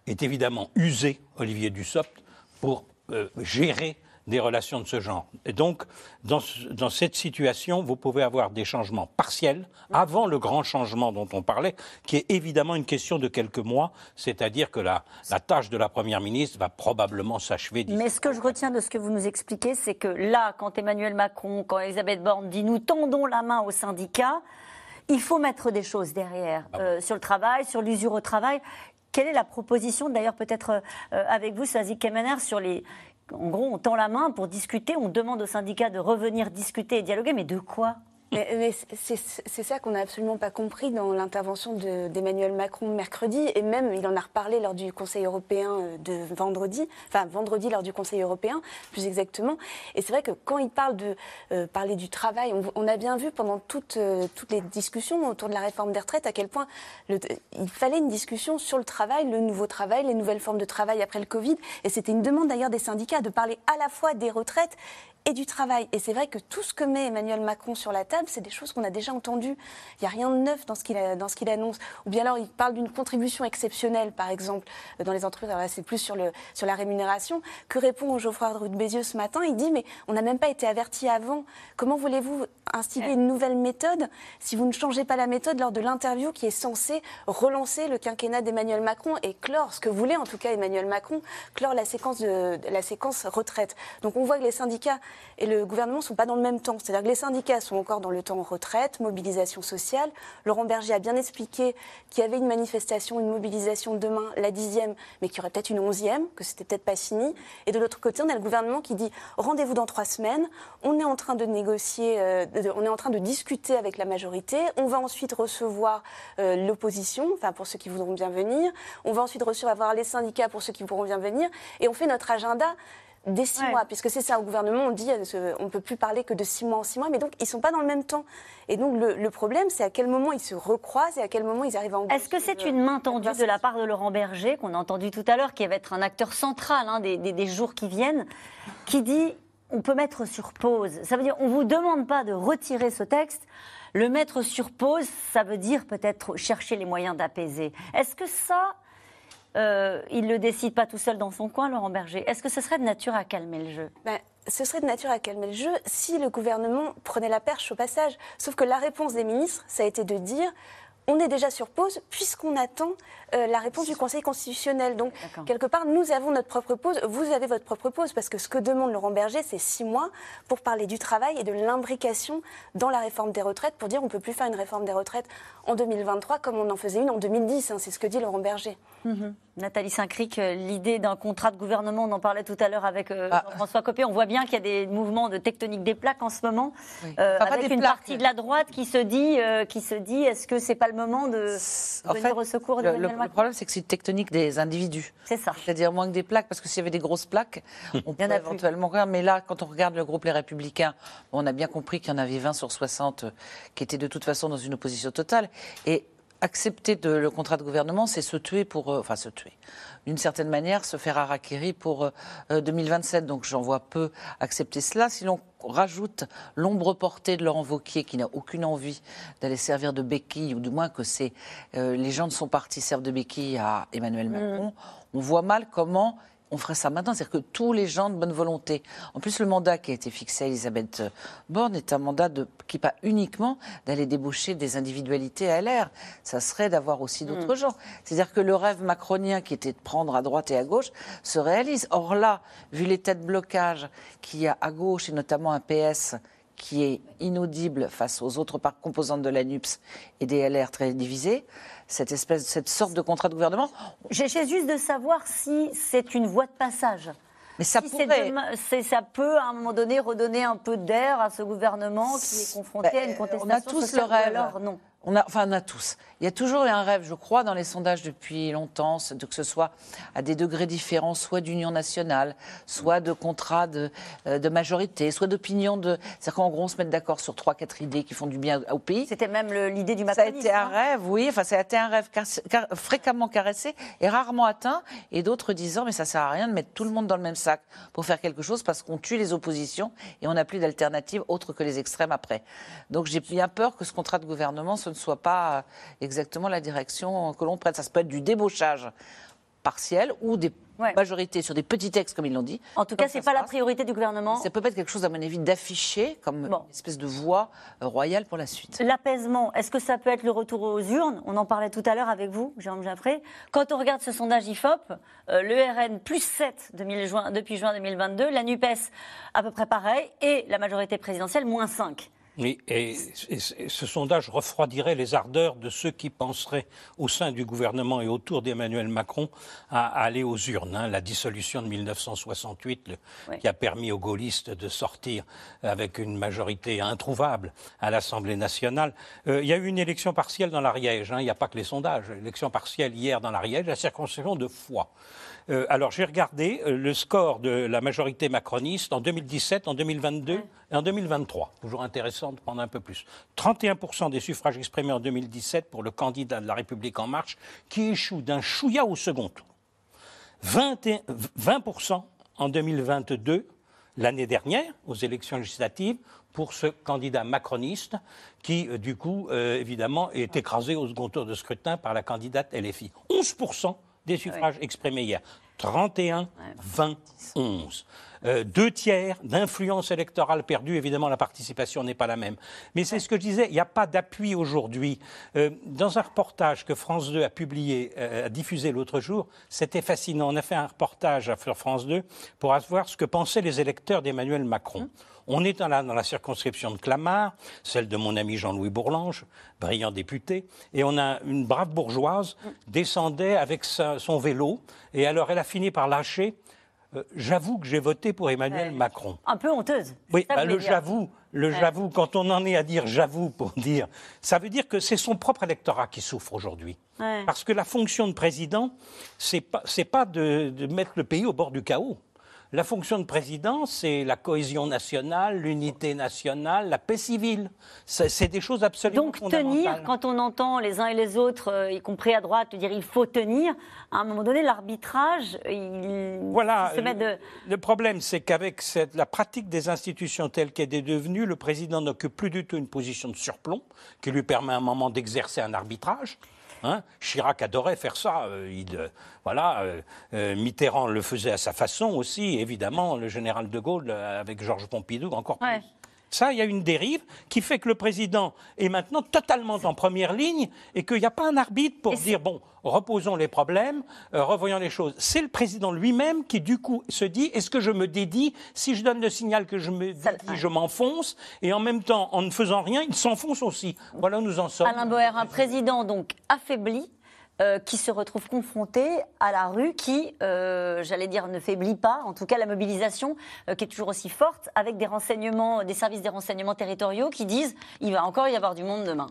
est évidemment usé, Olivier Dussopt, pour euh, gérer des relations de ce genre. Et donc, dans, ce- dans cette situation, vous pouvez avoir des changements partiels avant le grand changement dont on parlait, qui est évidemment une question de quelques mois, c'est-à-dire que la, la tâche de la Première ministre va probablement s'achever Mais ce que je retiens de ce que vous nous expliquez, c'est que là, quand Emmanuel Macron, quand Elisabeth Borne dit nous tendons la main aux syndicats, il faut mettre des choses derrière, euh, sur le travail, sur l'usure au travail. Quelle est la proposition, d'ailleurs peut-être euh, avec vous, Sazik Kemener, sur les... En gros, on tend la main pour discuter, on demande aux syndicats de revenir discuter et dialoguer, mais de quoi? Mais, mais c'est ça qu'on n'a absolument pas compris dans l'intervention de- d'Emmanuel Macron mercredi, et même il en a reparlé lors du Conseil européen euh, de vendredi, enfin vendredi lors du Conseil européen, plus exactement. Et c'est vrai que quand il parle de euh, parler du travail, on, a bien vu pendant toutes, euh, toutes les discussions autour de la réforme des retraites à quel point le- il fallait une discussion sur le travail, le nouveau travail, les nouvelles formes de travail après le Covid. Et c'était une demande d'ailleurs des syndicats de parler à la fois des retraites et du travail. Et c'est vrai que tout ce que met Emmanuel Macron sur la table, c'est des choses qu'on a déjà entendues. Il n'y a rien de neuf dans ce qu'il annonce. Ou bien alors, il parle d'une contribution exceptionnelle, par exemple, euh, dans les entreprises. Alors là, c'est plus sur, le, sur la rémunération. Que répond Geoffroy de Bézieux ce matin? Il dit, mais on n'a même pas été averti avant. Comment voulez-vous instituer une nouvelle méthode si vous ne changez pas la méthode lors de l'interview qui est censée relancer le quinquennat d'Emmanuel Macron et clore, ce que voulait en tout cas Emmanuel Macron, clore la séquence, de la séquence retraite? Donc on voit que les syndicats et le gouvernement ne sont pas dans le même temps. C'est-à-dire que les syndicats sont encore dans le temps retraite, mobilisation sociale. Laurent Berger a bien expliqué qu'il y avait une manifestation, une mobilisation demain, la dixième, mais qu'il y aurait peut-être une onzième, que c'était peut-être pas fini. Et de l'autre côté, on a le gouvernement qui dit rendez-vous dans trois semaines. On est en train de négocier, euh, on est en train de discuter avec la majorité. On va ensuite recevoir euh, l'opposition, enfin pour ceux qui voudront bien venir. On va ensuite recevoir les syndicats pour ceux qui pourront bien venir. Et on fait notre agenda des six mois, puisque c'est ça au gouvernement, on dit euh, on ne peut plus parler que de six mois en six mois, mais donc ils ne sont pas dans le même temps. Et donc le, le problème, c'est à quel moment ils se recroisent et à quel moment ils arrivent à en Est-ce que c'est une main tendue de la part de Laurent Berger, qu'on a entendu tout à l'heure, qui va être un acteur central hein, des, des- des jours qui viennent, qui dit on peut mettre sur pause Ça veut dire on ne vous demande pas de retirer ce texte. Le mettre sur pause, ça veut dire peut-être chercher les moyens d'apaiser. Est-ce que ça, euh, il ne le décide pas tout seul dans son coin, Laurent Berger Est-ce que ce serait de nature à calmer le jeu? Ben, ce serait de nature à calmer le jeu si le gouvernement prenait la perche au passage. Sauf que la réponse des ministres, ça a été de dire on est déjà sur pause puisqu'on attend euh, la réponse du Conseil constitutionnel. Donc, quelque part, nous avons notre propre pause, vous avez votre propre pause, parce que ce que demande Laurent Berger, c'est six mois pour parler du travail et de l'imbrication dans la réforme des retraites, pour dire on ne peut plus faire une réforme des retraites en 2023 comme on en faisait une en 2010. hein, c'est ce que dit Laurent Berger. Mhm. Nathalie Saint-Cric, euh, l'idée d'un contrat de gouvernement, on en parlait tout à l'heure avec euh, Ah. François Copé. On voit bien qu'il y a des mouvements de tectonique des plaques en ce moment, euh, Enfin, pas avec une plaques. partie de la droite qui se dit, euh, qui se dit, est-ce que c'est pas le moment de En venir fait, au secours le, d'Emmanuel le- le problème, c'est que c'est une tectonique des individus. C'est ça. C'est-à-dire moins que des plaques, parce que s'il y avait des grosses plaques, <laughs> on pourrait éventuellement faire. Mais là, quand on regarde le groupe Les Républicains, on a bien compris qu'il y en avait 20 sur 60 euh, qui étaient de toute façon dans une opposition totale. Et accepter de- le contrat de gouvernement, c'est se tuer pour. euh, enfin, se tuer. D'une certaine manière, se faire harakiri pour euh, euh, 2027. Donc j'en vois peu accepter cela. Si l'on rajoute l'ombre portée de Laurent Vauquier, qui n'a aucune envie d'aller servir de béquille, ou du moins que c'est euh, les gens de son parti servent de béquille à Emmanuel Macron, on voit mal comment on ferait ça maintenant. C'est-à-dire que tous les gens de bonne volonté. En plus, le mandat qui a été fixé à Elisabeth Borne est un mandat de, qui pas uniquement d'aller débaucher des individualités à LR. Ça serait d'avoir aussi d'autres Mm. gens. C'est-à-dire que le rêve macronien qui était de prendre à droite et à gauche se réalise. Or là, vu les têtes de blocage qu'il y a à gauche et notamment un PS qui est inaudible face aux autres composantes de la NUPS et des LR très divisés, cette espèce, cette sorte de contrat de gouvernement, J'essaie juste de savoir si c'est une voie de passage. Mais ça Si pourrait. ça peut, à un moment donné, redonner un peu d'air à ce gouvernement qui est confronté à une contestation on a tous sociale, le rêve. alors non. On a, enfin, on a tous. Il y a toujours eu un rêve, je crois, dans les sondages depuis longtemps, de- que ce soit à des degrés différents, soit d'union nationale, soit de contrat de, euh, de majorité, soit d'opinion de. C'est-à-dire qu'en gros, on se met d'accord sur trois, quatre idées qui font du bien au pays. C'était même l'idée du Ça a macronisme. été un hein. rêve, oui. Enfin, ça a été un rêve car- car- fréquemment caressé et rarement atteint. Et d'autres disant, mais ça sert à rien de mettre tout le monde dans le même sac pour faire quelque chose parce qu'on tue les oppositions et on n'a plus d'alternative autre que les extrêmes après. Donc j'ai bien peur que ce contrat de gouvernement, ce ne soit pas euh, exactement la direction que l'on prête. Ça peut être du débauchage partiel ou des majorité sur des petits textes, comme ils l'ont dit. En tout cas, c'est pas la priorité du gouvernement. Ça peut être quelque chose, à mon avis, d'affiché comme une espèce de voie euh, royale pour la suite. L'apaisement, est-ce que ça peut être le retour aux urnes? On en parlait tout à l'heure avec vous, Jérôme Jaffré. Quand on regarde ce sondage IFOP, euh, le RN plus 7 depuis juin 2022, la NUPES à peu près pareil, et la majorité présidentielle moins 5. Oui, et, ce sondage refroidirait les ardeurs de ceux qui penseraient au sein du gouvernement et autour d'Emmanuel Macron à, aller aux urnes. Hein. La dissolution de 1968 qui a permis aux gaullistes de sortir avec une majorité introuvable à l'Assemblée nationale. Euh, il y a eu une élection partielle dans l'Ariège. Hein. Il n'y a pas que les sondages. Élection partielle hier dans l'Ariège, la circonscription de Foix. Euh, alors j'ai regardé euh, le score de la majorité macroniste en 2017, en 2022 et en 2023. Toujours intéressant de prendre un peu plus. 31% des suffrages exprimés en 2017 pour le candidat de la République en marche qui échoue d'un chouïa au second tour. 20%, en 2022, l'année dernière, aux élections législatives, pour ce candidat macroniste qui, euh, du coup, évidemment, est écrasé au second tour de scrutin par la candidate LFI. 11% des suffrages exprimés hier. 31, 20, 11. deux tiers d'influence électorale perdue. Évidemment, la participation n'est pas la même. Mais c'est ce que je disais, il n'y a pas d'appui aujourd'hui. Euh, dans un reportage que France 2 a publié, euh, a diffusé l'autre jour, c'était fascinant. On a fait un reportage sur France 2 pour voir ce que pensaient les électeurs d'Emmanuel Macron. Hum. On est dans la, dans la circonscription de Clamart, celle de mon ami Jean-Louis Bourlange, brillant député, et on a une brave bourgeoise descendait avec son vélo, et alors elle a fini par lâcher. Euh, j'avoue que j'ai voté pour Emmanuel Macron. Un peu honteuse. Oui, bah, le j'avoue, le j'avoue, quand on en est à dire j'avoue pour <laughs> dire, ça veut dire que c'est son propre électorat qui souffre aujourd'hui. Parce que la fonction de président, c'est pas, pas de mettre le pays au bord du chaos. La fonction de président, c'est la cohésion nationale, l'unité nationale, la paix civile. C'est des choses absolument Donc tenir, quand on entend les uns et les autres, euh, y compris à droite, dire il faut tenir, à un moment donné, l'arbitrage, il, voilà, se met de... Le problème, c'est qu'avec la pratique des institutions telle qu'elle est devenue, le président n'occupe plus du tout une position de surplomb qui lui permet à un moment d'exercer un arbitrage. Hein Chirac adorait faire ça. Euh, euh, voilà, euh, Mitterrand le faisait à sa façon aussi. Évidemment, le général de Gaulle avec Georges Pompidou encore plus. Ça, il y a une dérive qui fait que le président est maintenant totalement en première ligne et qu'il n'y a pas un arbitre pour dire bon, reposons les problèmes, euh, revoyons les choses. C'est le président lui-même qui, du coup, se dit est-ce que je me dédie? Si je donne le signal que je me dédie, je m'enfonce. Et en même temps, en ne faisant rien, il s'enfonce aussi. Voilà où nous en sommes. Alain Boer, un président donc affaibli euh, qui se retrouvent confrontés à la rue qui, euh, j'allais dire, ne faiblit pas, en tout cas la mobilisation euh, qui est toujours aussi forte, avec des renseignements, des services des renseignements territoriaux qui disent il va encore y avoir du monde demain.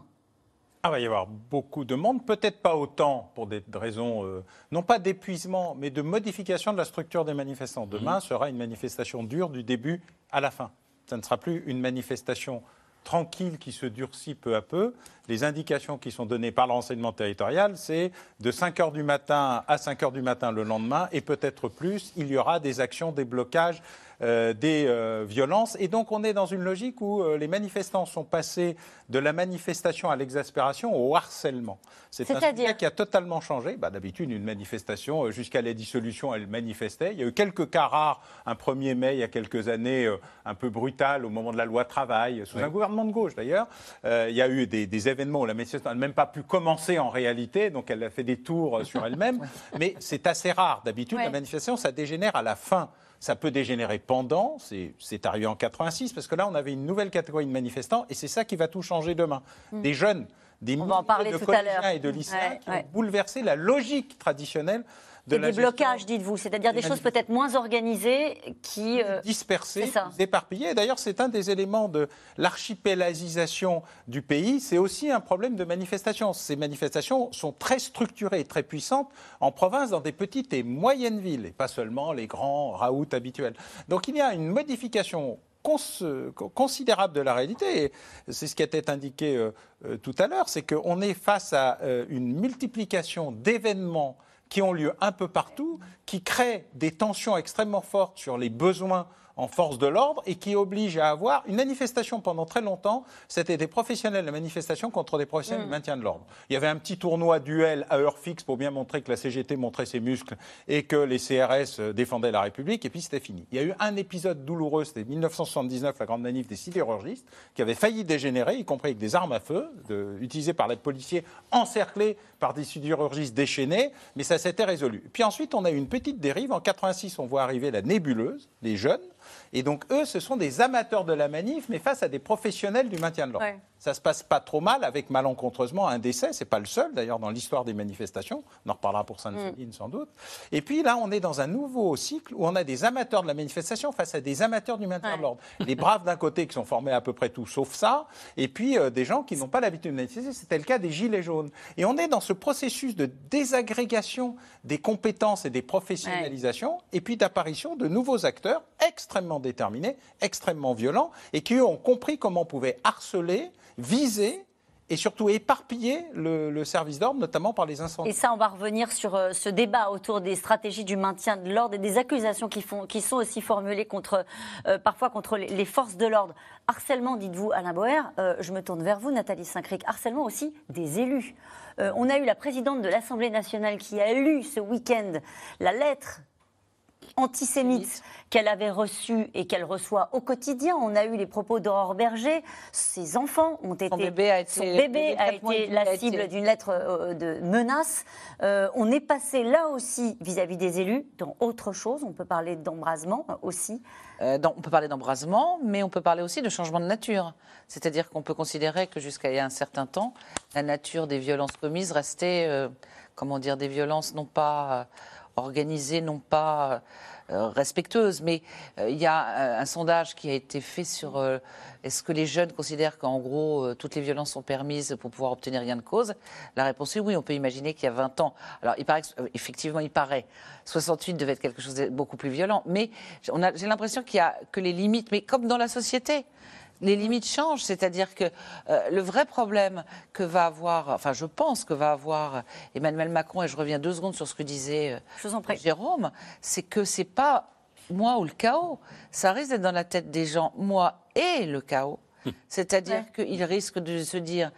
Ah, il va y avoir beaucoup de monde, peut-être pas autant pour des raisons, non pas d'épuisement, mais de modification de la structure des manifestants. Demain mmh. sera une manifestation dure du début à la fin. Ça ne sera plus une manifestation tranquille qui se durcit peu à peu. Les indications qui sont données par le renseignement territorial, c'est de 5 heures du matin à 5 heures du matin le lendemain, et peut-être plus, il y aura des actions, des blocages des euh, violences. Et donc on est dans une logique où euh, les manifestants sont passés de la manifestation à l'exaspération au harcèlement. C'est un sujet qui a totalement changé. Bah, D'habitude, une manifestation, jusqu'à la dissolution, elle manifestait. Il y a eu quelques cas rares, un 1er mai il y a quelques années, un peu brutal au moment de la loi travail, sous un gouvernement de gauche d'ailleurs. il y a eu des, événements où la manifestation n'a même pas pu commencer en réalité, donc elle a fait des tours sur elle-même. <laughs> Mais c'est assez rare. D'habitude, la manifestation, ça dégénère à la fin ça peut dégénérer pendant, c'est arrivé en 86, parce que là, on avait une nouvelle catégorie de manifestants, et c'est ça qui va tout changer demain. Mm. Des jeunes, des milliers de collégiens et de lycéens qui ont bouleversé la logique traditionnelle de des blocages, dites-vous, c'est-à-dire des choses peut-être moins organisées qui... Euh, Dispersées, éparpillées. D'ailleurs, c'est un des éléments de l'archipélagisation du pays. C'est aussi un problème de manifestation. Ces manifestations sont très structurées, très puissantes en province, dans des petites et moyennes villes, et pas seulement les grands raouts habituels. Donc il y a une modification considérable de la réalité. C'est ce qui a été indiqué euh, euh, tout à l'heure, c'est qu'on est face à une multiplication d'événements qui ont lieu un peu partout, qui créent des tensions extrêmement fortes sur les besoins en force de l'ordre et qui oblige à avoir une manifestation pendant très longtemps. C'était des professionnels de manifestation contre des professionnels Mm. du maintien de l'ordre. Il y avait un petit tournoi duel à heure fixe pour bien montrer que la CGT montrait ses muscles et que les CRS euh, défendaient la République, et puis c'était fini. Il y a eu un épisode douloureux, c'était 1979, la grande manif des sidérurgistes, qui avait failli dégénérer, y compris avec des armes à feu, de- utilisées par les policiers, encerclés par des sidérurgistes déchaînés, mais ça s'était résolu. Puis ensuite, on a eu une petite dérive. En 86, on voit arriver la nébuleuse, les jeunes, et donc eux, ce sont des amateurs de la manif, mais face à des professionnels du maintien de l'ordre. Ouais. Ça se passe pas trop mal, avec malencontreusement un décès. C'est pas le seul, d'ailleurs, dans l'histoire des manifestations. On en reparlera pour Sainte-Soline, sans doute. Et puis là, on est dans un nouveau cycle où on a des amateurs de la manifestation face à des amateurs du maintien de l'ordre. Les braves d'un côté qui sont formés à peu près tous, sauf ça, et puis euh, des gens qui n'ont pas l'habitude de manifester. C'était le cas des Gilets jaunes. Et on est dans ce processus de désagrégation des compétences et des professionnalisations, et puis d'apparition de nouveaux acteurs extrêmement déterminés, extrêmement violents, et qui ont compris comment on pouvait harceler, viser et surtout éparpiller le, service d'ordre, notamment par les incendies. Et ça, on va revenir sur euh, ce débat autour des stratégies du maintien de l'ordre et des accusations qui, sont aussi formulées contre, euh, parfois contre les, forces de l'ordre. Harcèlement, dites-vous, Alain Boer, euh, je me tourne vers vous, Nathalie Saint-Cric. Harcèlement aussi des élus. On a eu la présidente de l'Assemblée nationale qui a lu ce week-end la lettre antisémite qu'elle avait reçue et qu'elle reçoit au quotidien. On a eu les propos d'Aurore Berger. Ses enfants ont été. bébé a été- son bébé a été la cible d'une lettre euh, de menace. Euh, on est passé là aussi vis-à-vis des élus dans autre chose. On peut parler d'embrasement aussi. Euh, on peut parler d'embrasement, mais on peut parler aussi de changement de nature. C'est-à-dire qu'on peut considérer que jusqu'à il y a un certain temps, la nature des violences commises restait, comment dire, des violences non pas organisées, non pas euh, respectueuses. Mais euh, il y a euh, un sondage qui a été fait sur est-ce que les jeunes considèrent qu'en gros toutes les violences sont permises pour pouvoir obtenir gain de cause? La réponse est oui. On peut imaginer qu'il y a 20 ans. Alors il paraît effectivement, il paraît 68 devait être quelque chose de beaucoup plus violent. Mais j'ai l'impression qu'il y a que les limites, mais comme dans la société. Les limites changent, c'est-à-dire que euh, le vrai problème que va avoir, enfin je pense que va avoir Emmanuel Macron, et je reviens deux secondes sur ce que disait euh, Jérôme, c'est que c'est pas moi ou le chaos, ça risque d'être dans la tête des gens, moi et le chaos. C'est-à-dire qu'il risque de se dire,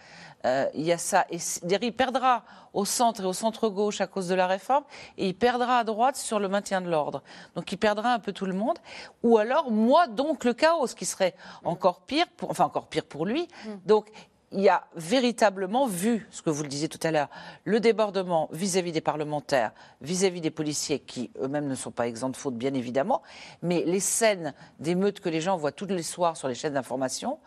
euh, il y a ça, et il perdra au centre et au centre-gauche à cause de la réforme, et il perdra à droite sur le maintien de l'ordre. Donc il perdra un peu tout le monde. Ou alors, moi, donc, le chaos, ce qui serait encore pire, pour, enfin encore pire pour lui. Donc, il y a véritablement vu, ce que vous le disiez tout à l'heure, le débordement vis-à-vis des parlementaires, vis-à-vis des policiers, qui eux-mêmes ne sont pas exempts de faute, bien évidemment, mais les scènes d'émeutes que les gens voient tous les soirs sur les chaînes d'information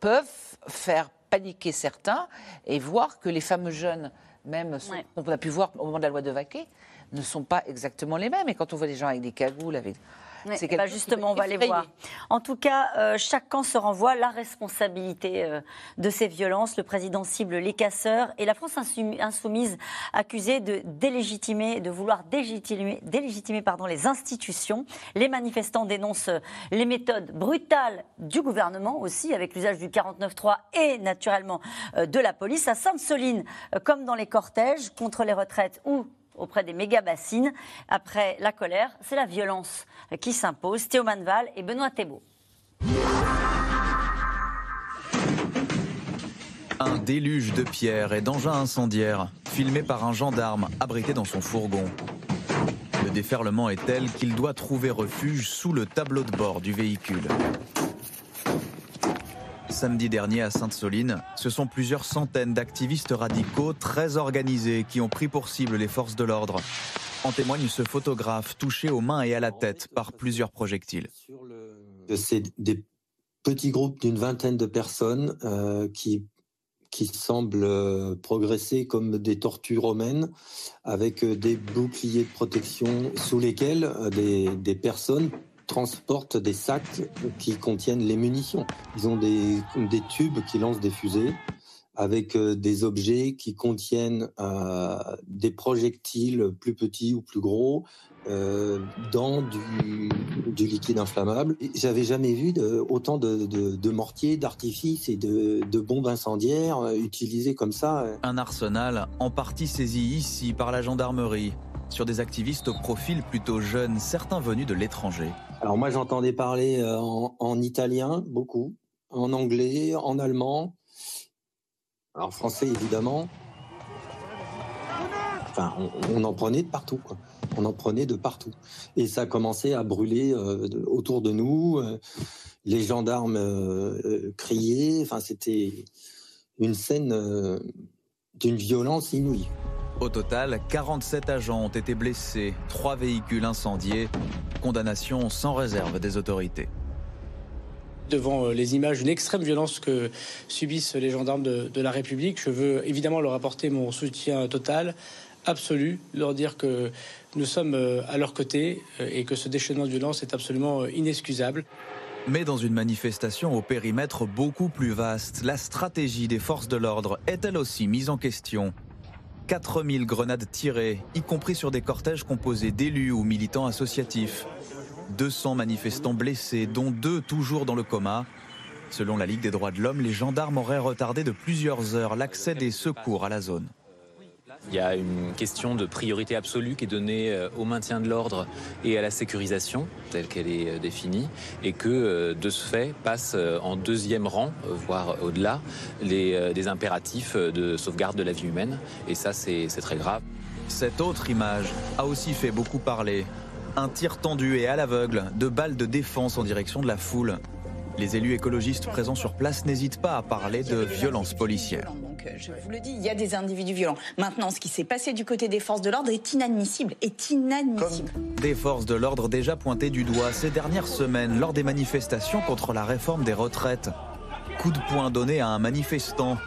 peuvent faire paniquer certains et voir que les fameux jeunes, même ceux qu'on a pu voir au moment de la loi de Vaquet, ne sont pas exactement les mêmes. Et quand on voit des gens avec des cagoules, avec... C'est eh ben justement, on va les voir. En tout cas, euh, chaque camp se renvoie la responsabilité euh, de ces violences. Le président cible les casseurs et la France insou- insoumise accusée de délégitimer, de vouloir délégitimer, délégitimer pardon, les institutions. Les manifestants dénoncent euh, les méthodes brutales du gouvernement aussi, avec l'usage du 49.3 et naturellement euh, de la police. À Sainte-Soline, comme dans les cortèges contre les retraites ou auprès des méga-bassines. Après la colère, c'est la violence qui s'impose. Théo Manval et Benoît Thébault. Un déluge de pierres et d'engins incendiaires, filmé par un gendarme abrité dans son fourgon. Le déferlement est tel qu'il doit trouver refuge sous le tableau de bord du véhicule. Samedi dernier à Sainte-Soline, ce sont plusieurs centaines d'activistes radicaux très organisés qui ont pris pour cible les forces de l'ordre. En témoigne ce photographe touché aux mains et à la tête par plusieurs projectiles. C'est des petits groupes d'une vingtaine de personnes euh, qui, qui semblent euh, progresser comme des tortues romaines, avec euh, des boucliers de protection sous lesquels des, des personnes transportent des sacs qui contiennent les munitions. Ils ont des, tubes qui lancent des fusées avec euh, des objets qui contiennent euh, des projectiles plus petits ou plus gros euh, dans du, liquide inflammable. J'avais jamais vu autant de, mortiers, d'artifices et de, bombes incendiaires utilisés comme ça. Un arsenal en partie saisi ici par la gendarmerie. Sur des activistes au profil plutôt jeune, certains venus de l'étranger. Alors moi j'entendais parler euh, en, en italien beaucoup, en anglais, en allemand, en français évidemment. Enfin, on, en prenait de partout, quoi. On en prenait de partout. Et ça a commencé à brûler euh, autour de nous. euh, les gendarmes euh, criaient. Enfin, c'était une scène d'une violence inouïe. Au total, 47 agents ont été blessés, 3 véhicules incendiés, condamnation sans réserve des autorités. Devant euh, les images d'une extrême violence que subissent les gendarmes de, de la République, je veux évidemment leur apporter mon soutien total, absolu, leur dire que nous sommes euh, à leur côté euh, et que ce déchaînement de violence est absolument inexcusable. Mais dans une manifestation au périmètre beaucoup plus vaste, la stratégie des forces de l'ordre est elle aussi mise en question? 4000 grenades tirées, y compris sur des cortèges composés d'élus ou militants associatifs. 200 manifestants blessés, dont deux toujours dans le coma. Selon la Ligue des droits de l'homme, les gendarmes auraient retardé de plusieurs heures l'accès des secours à la zone. Il y a une question de priorité absolue qui est donnée euh, au maintien de l'ordre et à la sécurisation, telle qu'elle est euh, définie, et que euh, de ce fait passent en deuxième rang, voire au-delà, des impératifs de sauvegarde de la vie humaine. Et ça, c'est très grave. Cette autre image a aussi fait beaucoup parler. Un tir tendu et à l'aveugle, de balles de défense en direction de la foule. Les élus écologistes présents sur place n'hésitent pas à parler de violence policière. Donc, je vous le dis, il y a des individus violents. Maintenant, ce qui s'est passé du côté des forces de l'ordre est inadmissible. Est inadmissible. Des forces de l'ordre déjà pointées du doigt ces dernières semaines lors des manifestations contre la réforme des retraites. Coup de poing donné à un manifestant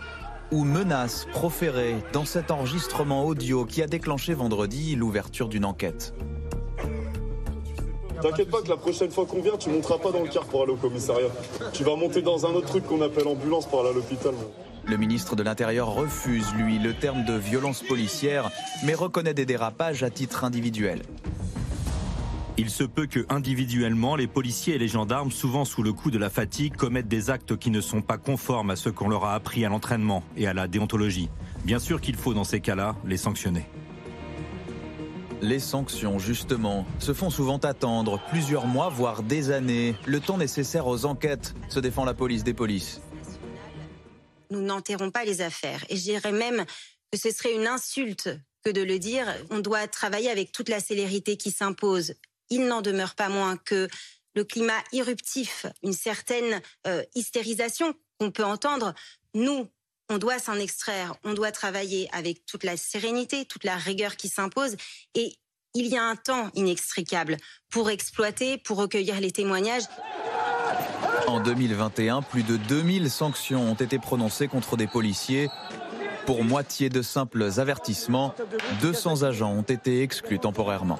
ou menaces proférées dans cet enregistrement audio qui a déclenché vendredi l'ouverture d'une enquête. T'inquiète pas que la prochaine fois qu'on vient, tu monteras pas dans le car pour aller au commissariat. Tu vas monter dans un autre truc qu'on appelle ambulance pour aller à l'hôpital. Le ministre de l'Intérieur refuse, lui, le terme de violence policière, mais reconnaît des dérapages à titre individuel. Il se peut que individuellement, les policiers et les gendarmes, souvent sous le coup de la fatigue, commettent des actes qui ne sont pas conformes à ce qu'on leur a appris à l'entraînement et à la déontologie. Bien sûr qu'il faut, dans ces cas-là, les sanctionner. Les sanctions, justement, se font souvent attendre plusieurs mois, voire des années, le temps nécessaire aux enquêtes, se défend la police des polices. Nous n'enterrons pas les affaires. Et je dirais même que ce serait une insulte que de le dire. On doit travailler avec toute la célérité qui s'impose. Il n'en demeure pas moins que le climat irruptif, une certaine euh, hystérisation qu'on peut entendre, nous, on doit s'en extraire, on doit travailler avec toute la sérénité, toute la rigueur qui s'impose. Et il y a un temps inextricable pour exploiter, pour recueillir les témoignages. En 2021, plus de 2000 sanctions ont été prononcées contre des policiers. Pour moitié de simples avertissements, 200 agents ont été exclus temporairement.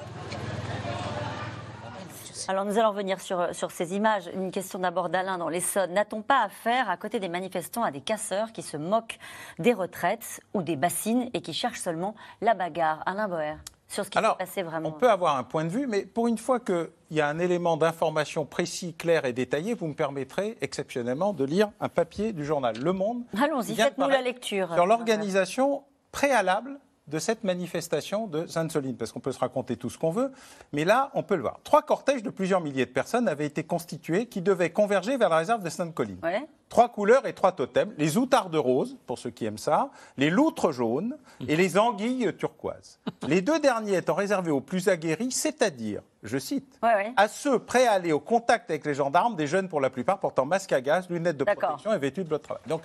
Alors nous allons revenir sur, ces images. Une question d'abord d'Alain dans l'Essonne. N'a-t-on pas affaire, à côté des manifestants, à des casseurs qui se moquent des retraites ou des bassines et qui cherchent seulement la bagarre? Alain Boer, sur ce qui s'est passé vraiment. On peut avoir un point de vue, mais pour une fois qu'il y a un élément d'information précis, clair et détaillé, vous me permettrez exceptionnellement de lire un papier du journal Le Monde. Allons-y, faites-nous la lecture. Sur l'organisation préalable de cette manifestation de Sainte-Soline, parce qu'on peut se raconter tout ce qu'on veut, mais là, on peut le voir. Trois cortèges de plusieurs milliers de personnes avaient été constitués qui devaient converger vers la réserve de Sainte-Colline. Trois couleurs et trois totems, les outardes roses, pour ceux qui aiment ça, les loutres jaunes et les anguilles turquoises. <laughs> Les deux derniers étant réservés aux plus aguerris, c'est-à-dire, je cite, à ceux prêts à aller au contact avec les gendarmes, des jeunes pour la plupart portant masque à gaz, lunettes de protection et vêtus de votre travail. Donc,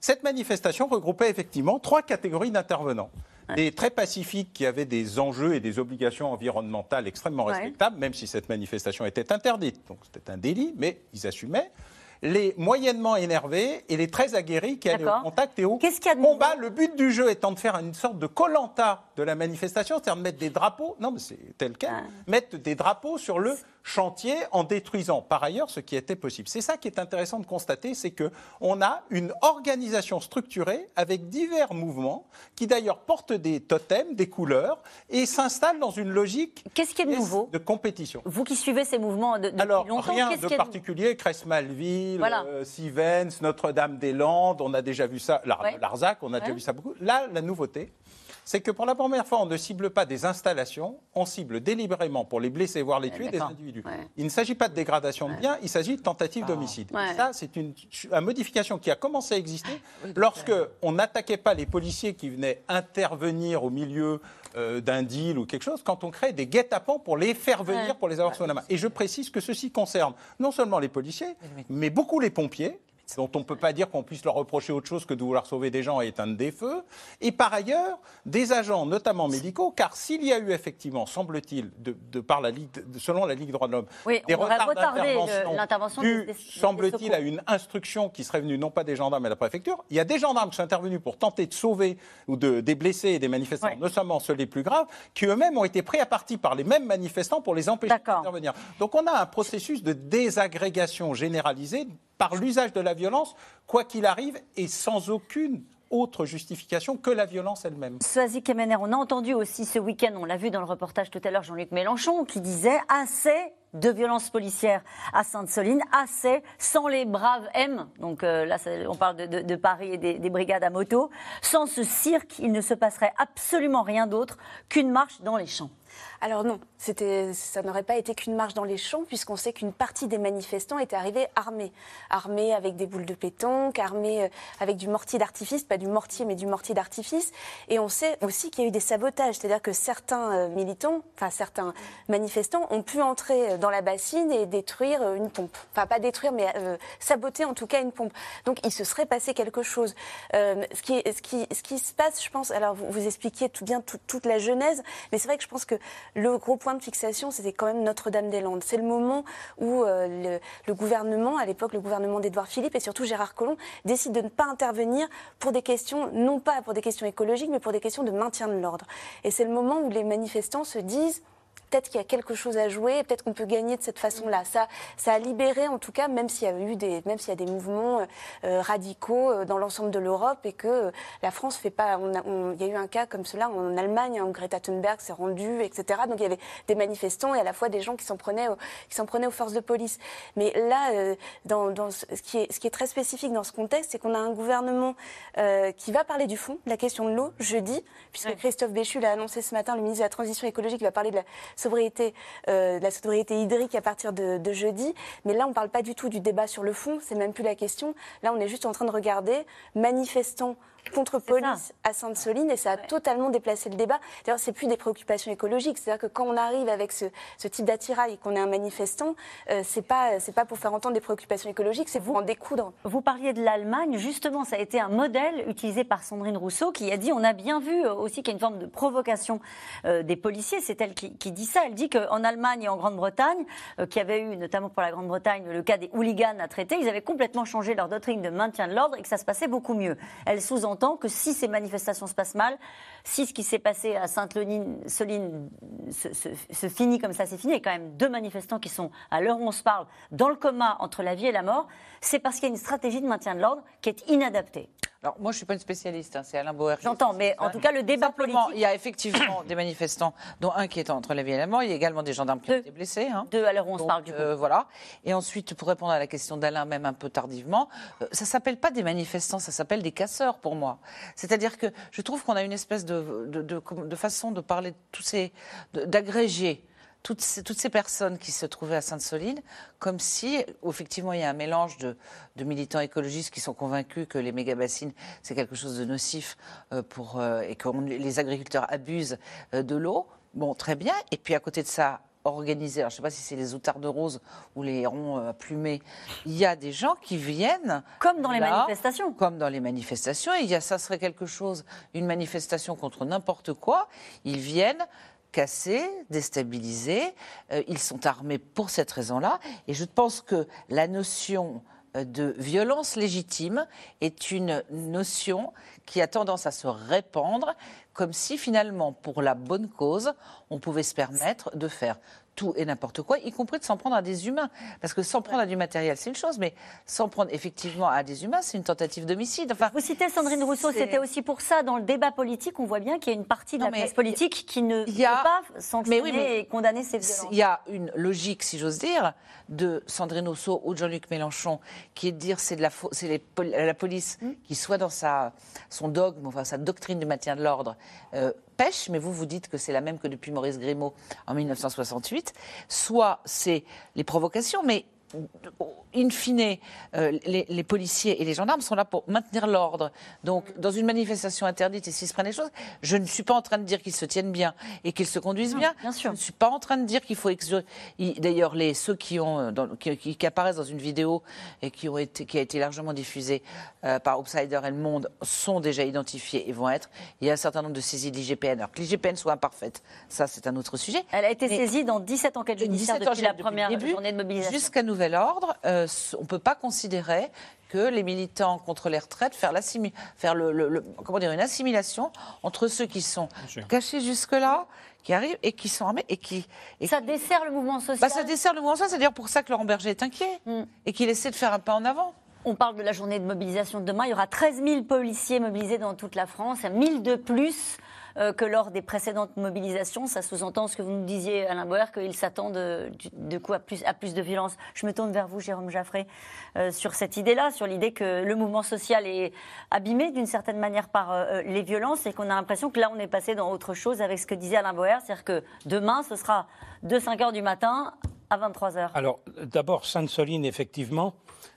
cette manifestation regroupait effectivement trois catégories d'intervenants. Des très pacifiques qui avaient des enjeux et des obligations environnementales extrêmement Ouais. respectables, même si cette manifestation était interdite. Donc c'était un délit, mais ils assumaient. Les moyennement énervés et les très aguerris qui allaient au contact et au combat. Le but du jeu étant de faire une sorte de colanta de la manifestation, c'est-à-dire de mettre des drapeaux, non mais c'est tel quel, mettre des drapeaux sur le chantier en détruisant par ailleurs ce qui était possible. C'est ça qui est intéressant de constater, c'est que on a une organisation structurée avec divers mouvements qui d'ailleurs portent des totems, des couleurs et s'installent dans une logique Qu'est-ce qui est nouveau de compétition. Vous qui suivez ces mouvements de, depuis Alors, longtemps, rien de particulier, Crest-Malville, Voilà. euh, Sivens, Notre-Dame-des-Landes, on a déjà vu ça, Ouais. Larzac, on a déjà vu ça beaucoup. Là, la nouveauté, c'est que pour la première fois, on ne cible pas des installations, on cible délibérément pour les blesser, voire les tuer, des individus. Ouais. Il ne s'agit pas de dégradation de biens, il s'agit de tentative d'homicide. Ouais. Ça, c'est une, une modification qui a commencé à exister lorsque on n'attaquait pas les policiers qui venaient intervenir au milieu euh, d'un deal ou quelque chose, quand on crée des guet-apens pour les faire venir, pour les avoir sous la main. Et je précise que ceci concerne non seulement les policiers, mais beaucoup les pompiers dont on ne peut pas dire qu'on puisse leur reprocher autre chose que de vouloir sauver des gens et éteindre des feux, et par ailleurs des agents, notamment médicaux, car s'il y a eu effectivement, semble-t-il, de, de par la Ligue, de- selon la Ligue droits de l'homme, Oui, des on aurait retards retardé le- d'intervention des- des- des semble-t-il, à une instruction qui serait venue non pas des gendarmes mais de la préfecture, il y a des gendarmes qui sont intervenus pour tenter de sauver ou de, des blessés et des manifestants, notamment ceux les plus graves, qui eux-mêmes ont été pris à partie par les mêmes manifestants pour les empêcher d'intervenir. Donc on a un processus de désagrégation généralisée par l'usage de la violence, quoi qu'il arrive, et sans aucune autre justification que la violence elle-même. Soazic Kemener, on a entendu aussi ce week-end, on l'a vu dans le reportage tout à l'heure, Jean-Luc Mélenchon, qui disait assez de violences policières à Sainte-Soline, assez sans les braves M, donc euh, là on parle de, Paris et des brigades à moto, sans ce cirque, il ne se passerait absolument rien d'autre qu'une marche dans les champs. Alors non, ça n'aurait pas été qu'une marche dans les champs, puisqu'on sait qu'une partie des manifestants étaient arrivés armés. Armés avec des boules de pétanque, armés euh, avec du mortier d'artifice, pas du mortier, mais du mortier d'artifice. Et on sait aussi qu'il y a eu des sabotages, c'est-à-dire que certains euh, militants, enfin certains manifestants ont pu entrer euh, dans la bassine et détruire une pompe. Enfin pas détruire, mais saboter en tout cas une pompe. Donc il se serait passé quelque chose. Ce, qui, se passe, je pense, alors vous, vous expliquiez tout bien tout- toute la genèse, mais c'est vrai que je pense que le gros point de fixation, c'était quand même Notre-Dame-des-Landes. C'est le moment où euh, le, gouvernement, à l'époque le gouvernement d'Édouard Philippe et surtout Gérard Collomb, décide de ne pas intervenir pour des questions, non pas pour des questions écologiques, mais pour des questions de maintien de l'ordre. Et c'est le moment où les manifestants se disent peut-être qu'il y a quelque chose à jouer, peut-être qu'on peut gagner de cette façon-là. Ça, ça a libéré, en tout cas, même s'il y a eu des, même s'il y a des mouvements euh, radicaux euh, dans l'ensemble de l'Europe et que euh, la France fait pas. Il y a eu un cas comme cela en Allemagne, hein, où Greta Thunberg s'est rendue, etc. Donc il y avait des manifestants et à la fois des gens qui s'en prenaient, aux- qui s'en prenaient aux forces de police. Mais là, euh, dans, dans ce, qui est, ce qui est très spécifique dans ce contexte, c'est qu'on a un gouvernement euh, qui va parler du fond, de la question de l'eau, jeudi, puisque Christophe Béchu l'a annoncé ce matin, le ministre de la Transition écologique va parler de la euh, la sobriété hydrique à partir de, de jeudi. Mais là, on ne parle pas du tout du débat sur le fond, c'est même plus la question. Là, on est juste en train de regarder manifestants contre police à Sainte-Soline et ça a totalement déplacé le débat. D'ailleurs, c'est plus des préoccupations écologiques. C'est-à-dire que quand on arrive avec ce, ce type d'attirail et qu'on est un manifestant, euh, c'est pas c'est pas pour faire entendre des préoccupations écologiques, c'est pour en découdre. Vous parliez de l'Allemagne, justement, ça a été un modèle utilisé par Sandrine Rousseau qui a dit, on a bien vu euh, aussi qu'il y a une forme de provocation euh, des policiers, c'est elle qui, qui dit ça, elle dit qu'en Allemagne et en Grande-Bretagne, euh, qui avait eu notamment pour la Grande-Bretagne le cas des hooligans à traiter, ils avaient complètement changé leur doctrine de maintien de l'ordre et que ça se passait beaucoup mieux. Elle sous-entend que si ces manifestations se passent mal, si ce qui s'est passé à Sainte-Soline se, se- finit comme ça, c'est fini, il y a quand même deux manifestants qui sont, à l'heure où on se parle, dans le coma entre la vie et la mort, c'est parce qu'il y a une stratégie de maintien de l'ordre qui est inadaptée. Alors, moi, je ne suis pas une spécialiste, hein, c'est Alain Bauer. J'entends, mais en tout cas, le débat Simplement, politique- Il y a effectivement des manifestants, dont un qui est entre la vie et la mort. Il y a également des gendarmes qui ont été blessés. Hein. Deux à l'heure où on se Donc, parle, du coup. euh, voilà. Et ensuite, pour répondre à la question d'Alain, même un peu tardivement, euh, ça s'appelle pas des manifestants, ça s'appelle des casseurs pour moi. C'est-à-dire que je trouve qu'on a une espèce de, de, de- de façon de parler de tous ces. d'agréger toutes ces, toutes ces personnes qui se trouvaient à Sainte-Soline, comme si, effectivement, il y a un mélange de, de militants écologistes qui sont convaincus que les méga-bassines, c'est quelque chose de nocif euh, pour, euh, et que on- les agriculteurs abusent euh, de l'eau. Bon, très bien. Et puis, à côté de ça, organisé, alors je ne sais pas si c'est les outards de rose ou les ronds euh, plumés, il y a des gens qui viennent. Comme dans les manifestations. Comme dans les manifestations. Il y a, ça serait quelque chose, une manifestation contre n'importe quoi. Ils viennent casser, déstabiliser. Euh, ils sont armés pour cette raison-là. Et je pense que la notion euh, de violence légitime est une notion qui a tendance à se répandre comme si finalement, pour la bonne cause, on pouvait se permettre de faire tout et n'importe quoi, y compris de s'en prendre à des humains. Parce que s'en prendre à du matériel, c'est une chose, mais s'en prendre effectivement à des humains, c'est une tentative d'homicide. Enfin, Vous citez Sandrine Rousseau, c'était aussi pour ça, dans le débat politique, on voit bien qu'il y a une partie de Non, la classe politique qui ne il y a- peut pas sanctionner Mais oui, mais et condamner ces violences. Il y a une logique, si j'ose dire, de Sandrine Rousseau ou de Jean-Luc Mélenchon, qui est de dire c'est de la, c'est la police Hmm. qui soit dans sa, son dogme, enfin sa doctrine du maintien de l'ordre euh, mais vous vous dites que c'est la même que depuis Maurice Grimaud en 1968, soit c'est les provocations, mais in fine, euh, les, les policiers et les gendarmes sont là pour maintenir l'ordre. Donc, dans une manifestation interdite, et s'ils se prennent les choses, je ne suis pas en train de dire qu'ils se tiennent bien et qu'ils se conduisent bien. bien sûr. Je ne suis pas en train de dire qu'il faut D'ailleurs, les ceux qui ont euh, dans- qui, apparaissent dans une vidéo et qui ont été qui a été largement diffusée euh, par Outsider et Le Monde sont déjà identifiés et vont être. Il y a un certain nombre de saisies de l'IGPN. Alors que l'IGPN soit imparfaite, ça c'est un autre sujet. Elle a été Mais- saisie dans 17 enquêtes judiciaires 17 depuis la depuis première début, journée de mobilisation. Jusqu'à nouvel ordre, euh, on ne peut pas considérer que les militants contre les retraites faire, faire le, le- le- comment dire, une assimilation entre ceux qui sont cachés jusque-là, qui arrivent et qui sont armés et qui. et Ça dessert le mouvement social. bah, ça dessert le mouvement social, c'est d'ailleurs pour ça que Laurent Berger est inquiet et qu'il essaie de faire un pas en avant. On parle de la journée de mobilisation de demain. Il y aura 13 000 policiers mobilisés dans toute la France, 1000 de plus euh, que lors des précédentes mobilisations. Ça sous-entend ce que vous nous disiez, Alain Boer, qu'ils s'attendent de, de coup à plus, à plus de violence. Je me tourne vers vous, Jérôme Jaffré, euh, sur cette idée-là, sur l'idée que le mouvement social est abîmé d'une certaine manière par euh, les violences et qu'on a l'impression que là, on est passé dans autre chose avec ce que disait Alain Boer, c'est-à-dire que demain, ce sera de 5 h du matin à 23 h. Alors, d'abord, Sainte-Soline, effectivement,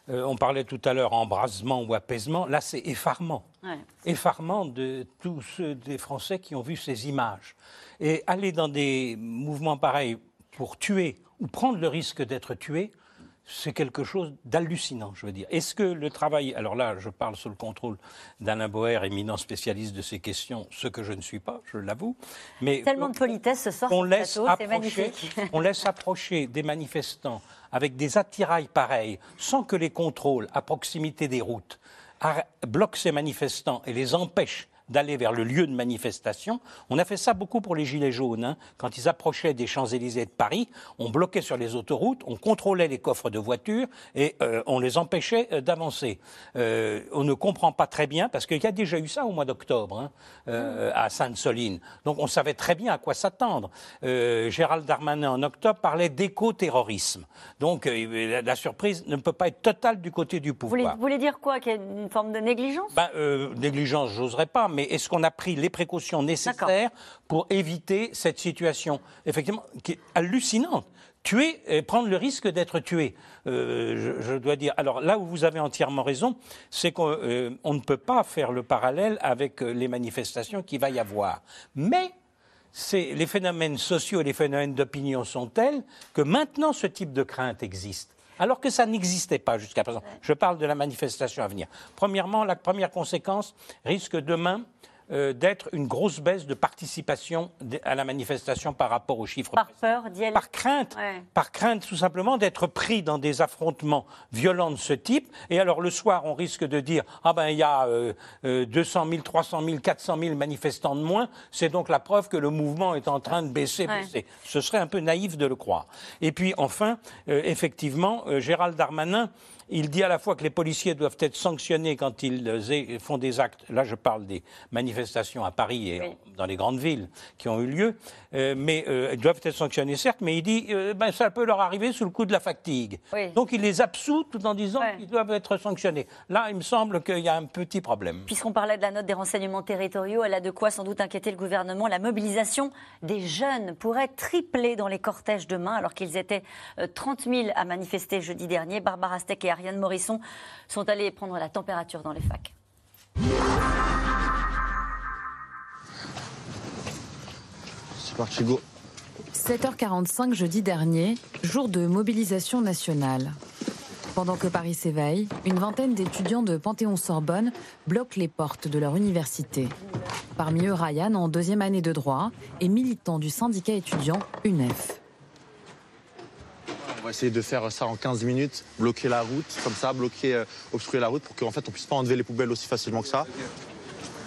euh, on parlait tout à l'heure embrasement ou apaisement. Là, c'est effarement. Ouais. Effarement de tous ceux des Français qui ont vu ces images. Et aller dans des mouvements pareils pour tuer ou prendre le risque d'être tué, c'est quelque chose d'hallucinant, je veux dire. Est-ce que le travail, alors là, je parle sous le contrôle d'Alain Boer, éminent spécialiste de ces questions, ce que je ne suis pas, je l'avoue, mais Tellement de politesse ce soir. on laisse, plateau, approcher, <laughs> on laisse approcher des manifestants avec des attirails pareils, sans que les contrôles à proximité des routes bloquent ces manifestants et les empêchent d'aller vers le lieu de manifestation. On a fait ça beaucoup pour les Gilets jaunes. hein. Quand ils approchaient des Champs-Élysées de Paris, on bloquait sur les autoroutes, on contrôlait les coffres de voitures et euh, on les empêchait euh, d'avancer. Euh, on ne comprend pas très bien, parce qu'il y a déjà eu ça au mois d'octobre hein, à Sainte-Soline. Donc on savait très bien à quoi s'attendre. Gérald Darmanin en octobre parlait d'éco-terrorisme. Donc la, la surprise ne peut pas être totale du côté du Vous voulez, pouvoir. vous voulez dire quoi? Qu'il y a une forme de négligence? Ben, négligence, j'oserais pas, mais est-ce qu'on a pris les précautions nécessaires pour éviter cette situation, effectivement, qui est hallucinante Tuer et prendre le risque d'être tué, Euh, je, je dois dire. Alors là où vous avez entièrement raison, c'est qu'on euh, ne peut pas faire le parallèle avec euh, les manifestations qu'il va y avoir. Mais les phénomènes sociaux et les phénomènes d'opinion sont tels que maintenant ce type de crainte existe. Alors que ça n'existait pas jusqu'à présent. Je parle de la manifestation à venir. Premièrement, la première conséquence risque demain euh, d'être une grosse baisse de participation à la manifestation par rapport aux chiffres. Par peur d'y aller Par crainte, Ouais. par crainte tout simplement d'être pris dans des affrontements violents de ce type. Et alors le soir, on risque de dire ah ben il y a euh, euh, 200 000, 300 000, 400 000 manifestants de moins. C'est donc la preuve que le mouvement est en train de baisser, Ouais. baisser. Ce serait un peu naïf de le croire. Et puis enfin, euh, effectivement, euh, Gérald Darmanin. Il dit à la fois que les policiers doivent être sanctionnés quand ils euh, font des actes. Là, je parle des manifestations à Paris et dans les grandes villes qui ont eu lieu, euh, mais euh, ils doivent être sanctionnés, certes. Mais il dit euh, ben, ça peut leur arriver sous le coup de la fatigue. Oui. Donc il les absout tout en disant qu'ils doivent être sanctionnés. Là, il me semble qu'il y a un petit problème. Puisqu'on parlait de la note des renseignements territoriaux, elle a de quoi sans doute inquiéter le gouvernement. La mobilisation des jeunes pourrait tripler dans les cortèges demain, alors qu'ils étaient euh, 30 000 à manifester jeudi dernier. Barbara Steck et Ariane Morisson sont allés prendre la température dans les facs. C'est parti, go. 7h45 jeudi dernier, jour de mobilisation nationale. Pendant que Paris s'éveille, une vingtaine d'étudiants de Panthéon-Sorbonne bloquent les portes de leur université. Parmi eux, Ryan, en deuxième année de droit, et militant du syndicat étudiant UNEF. On va essayer de faire ça en 15 minutes, bloquer la route, comme ça, bloquer, euh, obstruer la route pour qu'en fait on puisse pas enlever les poubelles aussi facilement que ça.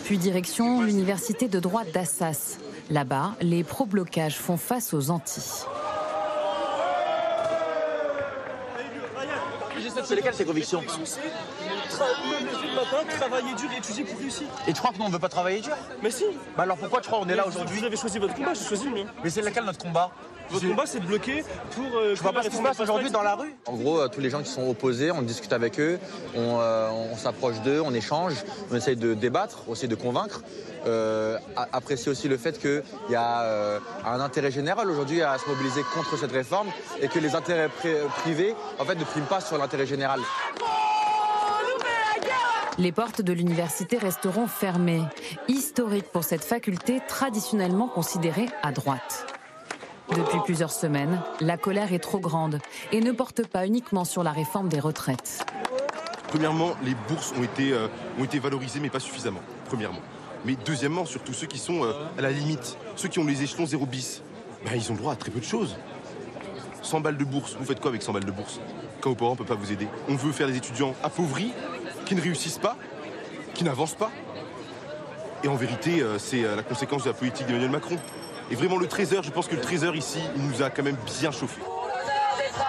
Puis direction l'université de droit d'Assas. Là-bas, les pro-blocages font face aux anti. C'est lesquelles ces convictions? Me lever le matin, travailler dur et étudier pour réussir. Et tu crois que nous on veut pas travailler dur? Mais si Bah alors pourquoi tu crois qu'on est là aujourd'hui? Vous avez choisi votre combat, j'ai choisi le mien. Mais c'est lequel notre combat? Votre combat, c'est de bloquer pour. euh, Je vois pas ce qui se passe aujourd'hui dans la rue. En gros, euh, tous les gens qui sont opposés, on discute avec eux, on, euh, on s'approche d'eux, on échange, on essaye de débattre, aussi de convaincre. Euh, apprécier aussi le fait qu'il y a euh, un intérêt général aujourd'hui à se mobiliser contre cette réforme et que les intérêts pri- privés en fait, ne priment pas sur l'intérêt général. Les portes de l'université resteront fermées. Historique pour cette faculté traditionnellement considérée à droite. Depuis plusieurs semaines, la colère est trop grande et ne porte pas uniquement sur la réforme des retraites. Premièrement, les bourses ont été, euh, ont été valorisées, mais pas suffisamment. Premièrement. Mais deuxièmement, surtout ceux qui sont euh, à la limite, ceux qui ont les échelons 0 bis, ben, ils ont le droit à très peu de choses. 100 balles de bourse, vous faites quoi avec 100 balles de bourse? Quand vos parents ne peuvent pas vous aider On veut faire des étudiants appauvris, qui ne réussissent pas, qui n'avancent pas. Et en vérité, euh, c'est la conséquence de la politique d'Emmanuel Macron. Et vraiment, le Trésor, je pense que le Trésor ici, il nous a quand même bien chauffé.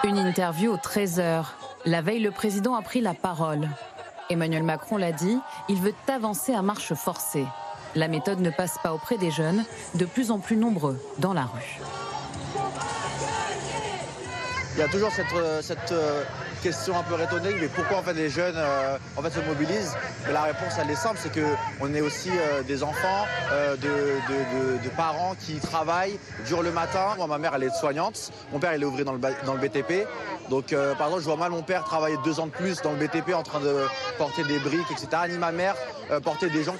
Une interview au 13h. La veille, le président a pris la parole. Emmanuel Macron l'a dit, il veut avancer à marche forcée. La méthode ne passe pas auprès des jeunes, de plus en plus nombreux dans la rue. Il y a toujours cette, euh, cette, euh, question un peu rhétorique, mais pourquoi en fait les jeunes euh, en fait, se mobilisent La réponse elle est simple, c'est qu'on est aussi euh, des enfants euh, de, parents qui travaillent dur le matin. Moi ma mère elle est soignante, mon père il est ouvrier dans le, dans le BTP. Donc par exemple je vois mal mon père travailler deux ans de plus dans le BTP en train de porter des briques, etc. Ni ma mère porter des gens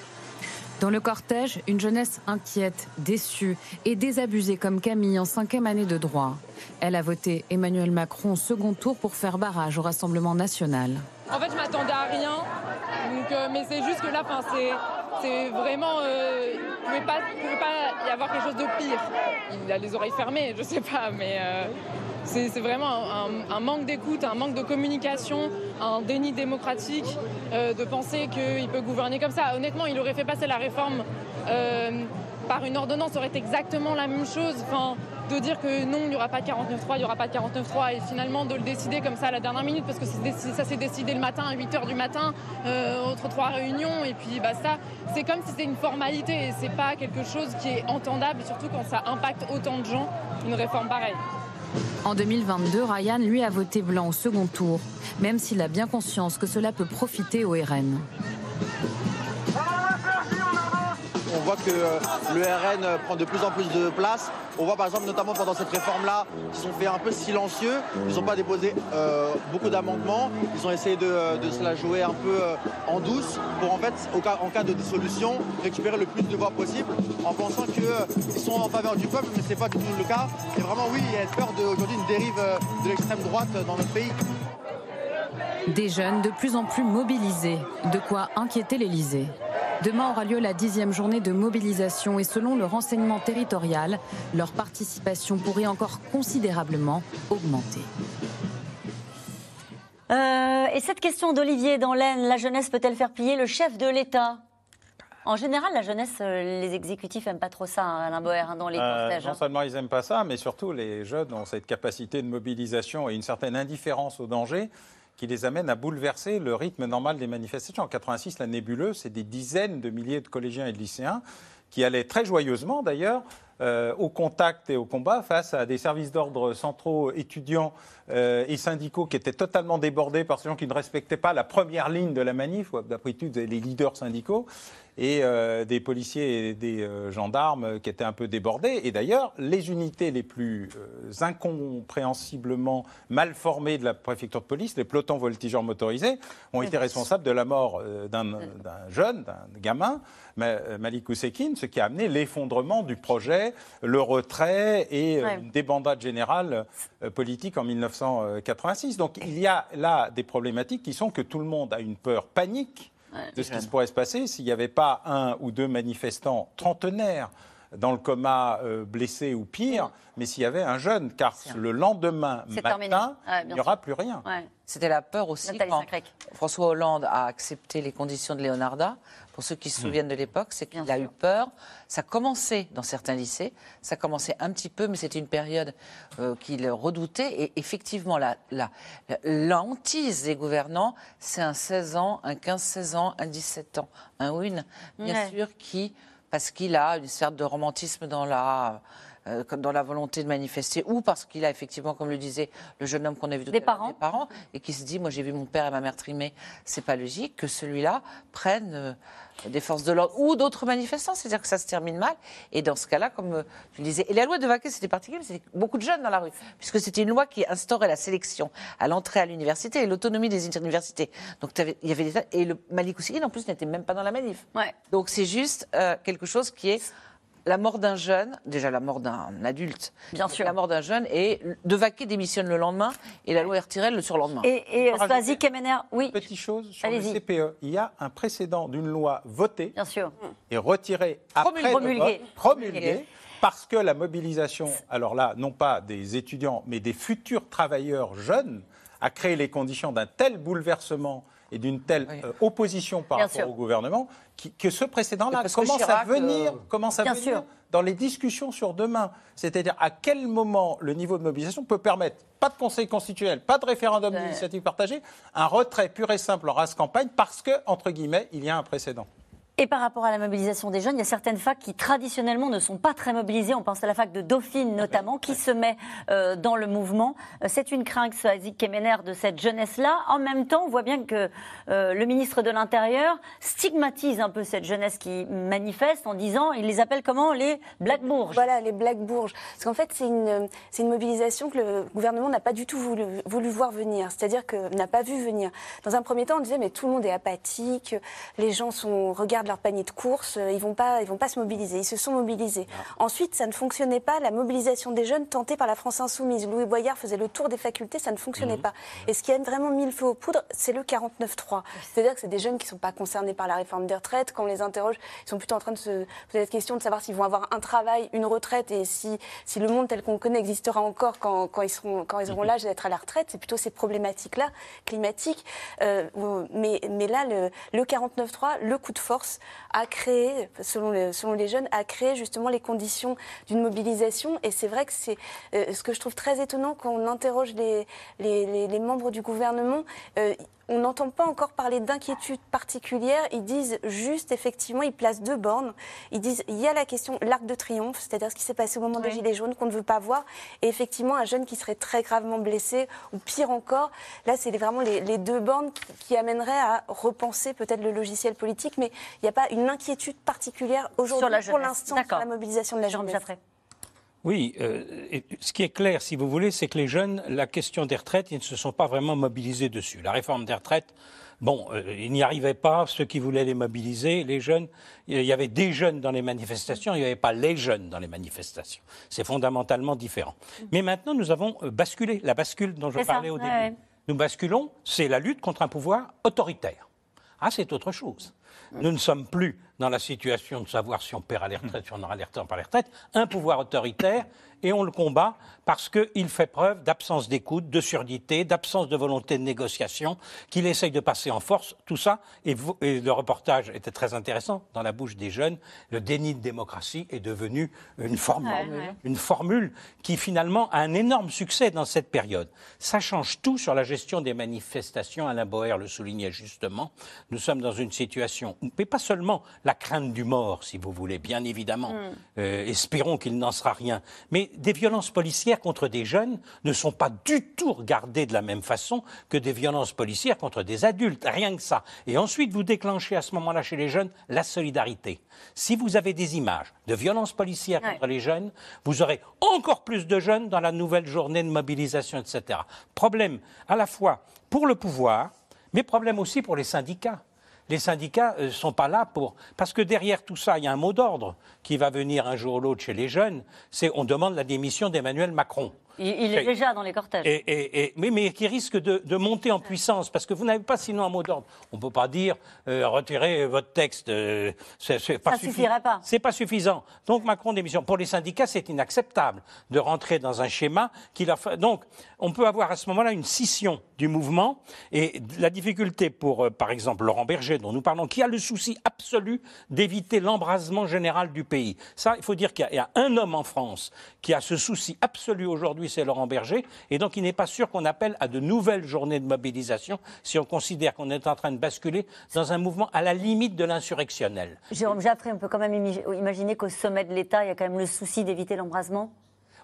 Dans le cortège, une jeunesse inquiète, déçue et désabusée comme Camille en cinquième année de droit. Elle a voté Emmanuel Macron au second tour pour faire barrage au Rassemblement national. En fait, je m'attendais à rien. Euh, mais c'est juste que là, c'est, vraiment. euh, il ne pouvait pas, y avoir quelque chose de pire. Il a les oreilles fermées, je sais pas, mais euh, c'est, vraiment un, manque d'écoute, un manque de communication, un déni démocratique de penser qu'il peut gouverner comme ça. Honnêtement, il aurait fait passer la réforme par une ordonnance, ça aurait exactement la même chose. De dire que non, il n'y aura pas de 49-3, il n'y aura pas de 49-3, et finalement de le décider comme ça à la dernière minute, parce que ça s'est décidé le matin à 8h du matin, euh, entre trois réunions, et puis bah, ça, c'est comme si c'était une formalité, et c'est pas quelque chose qui est entendable, surtout quand ça impacte autant de gens, une réforme pareille. En 2022, Ryan, lui, a voté blanc au second tour, même s'il a bien conscience que cela peut profiter au RN. On voit que euh, le RN euh, prend de plus en plus de place. On voit par exemple notamment pendant cette réforme-là, ils sont fait un peu silencieux. Ils n'ont pas déposé euh, beaucoup d'amendements. Ils ont essayé de, de se la jouer un peu en douce pour en fait, cas- en cas de dissolution, récupérer le plus de voix possible en pensant qu'ils sont en faveur du peuple, mais ce n'est pas du tout le cas. Et vraiment, oui, il y a peur d'aujourd'hui une dérive de l'extrême droite dans notre pays. Des jeunes de plus en plus mobilisés, de quoi inquiéter l'Élysée. Demain aura lieu la dixième journée de mobilisation et selon le renseignement territorial, leur participation pourrait encore considérablement augmenter. Euh, et cette question d'Olivier dans l'Aisne, la jeunesse peut-elle faire plier le chef de l'État? En général, la jeunesse, euh, les exécutifs n'aiment pas trop ça, hein, Alain Boer, hein, dans les Euh, cortèges. non hein. seulement ils n'aiment pas ça, mais surtout les jeunes ont cette capacité de mobilisation et une certaine indifférence au danger qui les amène à bouleverser le rythme normal des manifestations. En 86, la nébuleuse, c'est des dizaines de milliers de collégiens et de lycéens qui allaient très joyeusement d'ailleurs euh, au contact et au combat face à des services d'ordre centraux étudiants euh, et syndicaux qui étaient totalement débordés par ces gens qui ne respectaient pas la première ligne de la manif, d'après tout les leaders syndicaux, et euh, des policiers et des euh, gendarmes qui étaient un peu débordés. Et d'ailleurs, les unités les plus euh, incompréhensiblement mal formées de la préfecture de police, les pelotons voltigeurs motorisés, ont été responsables de la mort d'un jeune, d'un gamin, Ma- Malik Ousekine, ce qui a amené l'effondrement du projet, le retrait et Ouais. une débandade générale politique en 1986. Donc il y a là des problématiques qui sont que tout le monde a une peur panique de ce qui se pourrait se passer s'il n'y avait pas un ou deux manifestants trentenaires dans le coma euh, blessés ou pire, mais s'il y avait un jeune, car le lendemain matin, Ouais, il n'y aura sûr. plus rien. C'était la peur aussi Nathalie quand. François Hollande a accepté les conditions de Leonarda. Pour ceux qui se souviennent de l'époque, c'est qu'il a eu peur. Ça commençait dans certains lycées, ça commençait un petit peu, mais c'était une période euh, qu'il redoutait. Et effectivement, la, la, la hantise des gouvernants, c'est un 16 ans, un 15-16 ans, un 17 ans, un win, bien Ouais. sûr, qui, parce qu'il a une sorte de romantisme dans la euh, comme dans la volonté de manifester, ou parce qu'il a effectivement, comme le disait le jeune homme qu'on a vu tout Des à l'heure, parents. des parents, et qui se dit, moi j'ai vu mon père et ma mère trimés, c'est pas logique que celui-là prenne euh, des forces de l'ordre ou d'autres manifestants, c'est-à-dire que ça se termine mal. Et dans ce cas-là, comme euh, tu le disais, et la loi de Vaquet c'était particulier, c'était beaucoup de jeunes dans la rue, puisque c'était une loi qui instaurait la sélection à l'entrée à l'université et l'autonomie des universités. Donc il y avait des et le Malik en plus n'était même pas dans la manif. Donc c'est juste euh, quelque chose qui est la mort d'un jeune, déjà la mort d'un adulte, Bien sûr. la mort d'un jeune, et De Vaquet démissionne le lendemain, et la loi est retirée le surlendemain. Et, et Kemener, oui. Petite chose sur le. CPE. Il y a un précédent d'une loi votée Bien sûr. et retirée après le Promulguée. vote, promulguée, parce que la mobilisation, alors là, non pas des étudiants, mais des futurs travailleurs jeunes, a créé les conditions d'un tel bouleversement et d'une telle euh, opposition par Bien rapport sûr. au gouvernement qui- que ce précédent-là commence à venir, euh, commence à Bien venir sûr. dans les discussions sur demain. C'est-à-dire à quel moment le niveau de mobilisation peut permettre, pas de conseil constitutionnel, pas de référendum Ouais. d'initiative partagée, un retrait pur et simple en race campagne parce que, entre guillemets, il y a un précédent. Et par rapport à la mobilisation des jeunes, il y a certaines facs qui traditionnellement ne sont pas très mobilisées. On pense à la fac de Dauphine notamment, qui se met euh, dans le mouvement. Euh, C'est une crainte, Swazi Kemener, de cette jeunesse-là. En même temps, on voit bien que euh, le ministre de l'Intérieur stigmatise un peu cette jeunesse qui manifeste en disant, il les appelle comment Les Black Bourges. Voilà, les Black Bourges. Parce qu'en fait, c'est une, c'est une mobilisation que le gouvernement n'a pas du tout voulu, voulu voir venir. C'est-à-dire que n'a pas vu venir. Dans un premier temps, on disait, mais tout le monde est apathique, les gens sont, regardent leur panier de courses, ils vont pas, ils vont pas se mobiliser. Ils se sont mobilisés. Ensuite, ça ne fonctionnait pas, la mobilisation des jeunes tentée par la France Insoumise. Louis Boyard faisait le tour des facultés, ça ne fonctionnait pas. Et ce qui a vraiment mis le feu aux poudres, c'est le 49-3. C'est-à-dire que c'est des jeunes qui ne sont pas concernés par la réforme des retraites. Quand on les interroge, ils sont plutôt en train de se poser la question de savoir s'ils vont avoir un travail, une retraite et si, si le monde tel qu'on le connaît existera encore quand, quand ils, seront, quand ils auront l'âge d'être à la retraite. C'est plutôt ces problématiques-là, climatiques. Euh, mais, mais là, le, le 49-3, le coup de force, a créé, selon, le- selon les jeunes, a créé justement les conditions d'une mobilisation. Et c'est vrai que c'est euh, ce que je trouve très étonnant quand on interroge les membres du gouvernement. euh, on n'entend pas encore parler d'inquiétude particulière. Ils disent juste, effectivement, ils placent deux bornes. Ils disent, il y a la question, l'arc de triomphe, c'est-à-dire ce qui s'est passé au moment des Gilets jaunes qu'on ne veut pas voir. Et effectivement, un jeune qui serait très gravement blessé, ou pire encore. Là, c'est vraiment les, les deux bornes qui, qui amèneraient à repenser peut-être le logiciel politique. Mais il n'y a pas une inquiétude particulière aujourd'hui, pour l'instant, sur la mobilisation de la jeunesse. Oui, euh, et ce qui est clair, si vous voulez, c'est que les jeunes, la question des retraites, ils ne se sont pas vraiment mobilisés dessus. La réforme des retraites, bon, euh, ils n'y arrivaient pas, ceux qui voulaient les mobiliser, les jeunes, il y avait des jeunes dans les manifestations, il n'y avait pas les jeunes dans les manifestations. C'est fondamentalement différent. Mais maintenant, nous avons euh, basculé, la bascule dont je ça, parlais au début. ouais. Nous basculons, c'est la lutte contre un pouvoir autoritaire. Ah, c'est autre chose. Nous ne sommes plus dans la situation de savoir si on paiera les retraites, si on aura les retraites, pas les retraites. Un pouvoir autoritaire, et on le combat parce qu'il fait preuve d'absence d'écoute, de surdité, d'absence de volonté de négociation, qu'il essaye de passer en force. Tout ça, et, le reportage était très intéressant, dans la bouche des jeunes, le déni de démocratie est devenu une formule, Ouais, ouais. une formule qui finalement a un énorme succès dans cette période. Ça change tout sur la gestion des manifestations. Alain Boer le soulignait justement. Nous sommes dans une situation, mais pas seulement la crainte du mort, si vous voulez, bien évidemment. Mm. Euh, espérons qu'il n'en sera rien. Mais des violences policières contre des jeunes ne sont pas du tout regardées de la même façon que des violences policières contre des adultes. Rien que ça. Et ensuite, vous déclenchez à ce moment-là chez les jeunes la solidarité. Si vous avez des images de violences policières Ouais. contre les jeunes, vous aurez encore plus de jeunes dans la nouvelle journée de mobilisation, etc. Problème à la fois pour le pouvoir, mais problème aussi pour les syndicats. Les syndicats ne sont pas là pour... Parce que derrière tout ça, il y a un mot d'ordre qui va venir un jour ou l'autre chez les jeunes, c'est on demande la démission d'Emmanuel Macron. Il, il est déjà dans les cortèges. Et, et- et- mais, mais qui risque de, de monter en puissance, parce que vous n'avez pas sinon un mot d'ordre. On ne peut pas dire euh, retirez votre texte. euh, c'est pas Ça suffi- suffirait pas. C'est pas suffisant. Donc Macron démission. Pour les syndicats, c'est inacceptable de rentrer dans un schéma qui leur. Donc on peut avoir à ce moment-là une scission du mouvement et la difficulté pour, euh, par exemple, Laurent Berger, dont nous parlons, qui a le souci absolu d'éviter l'embrasement général du pays. Ça, il faut dire qu'il y, a un homme en France qui a ce souci absolu aujourd'hui lui, c'est Laurent Berger. Et donc, il n'est pas sûr qu'on appelle à de nouvelles journées de mobilisation si on considère qu'on est en train de basculer dans un mouvement à la limite de l'insurrectionnel. Jérôme Jaffré, on peut quand même imaginer qu'au sommet de l'État, il y a quand même le souci d'éviter l'embrasement?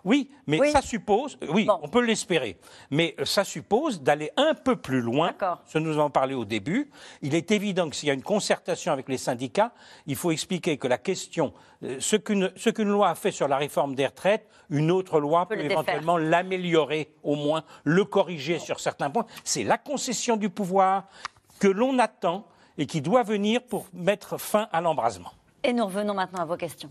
Oui, mais Oui. ça suppose, oui, on peut l'espérer, mais euh, ça suppose d'aller un peu plus loin. Ce nous en parlé au début. Il est évident que s'il y a une concertation avec les syndicats, il faut expliquer que la question, euh, ce qu'une loi a fait sur la réforme des retraites, une autre loi peut, éventuellement l'améliorer, au moins le corriger sur certains points. C'est la concession du pouvoir que l'on attend et qui doit venir pour mettre fin à l'embrasement. Et nous revenons maintenant à vos questions.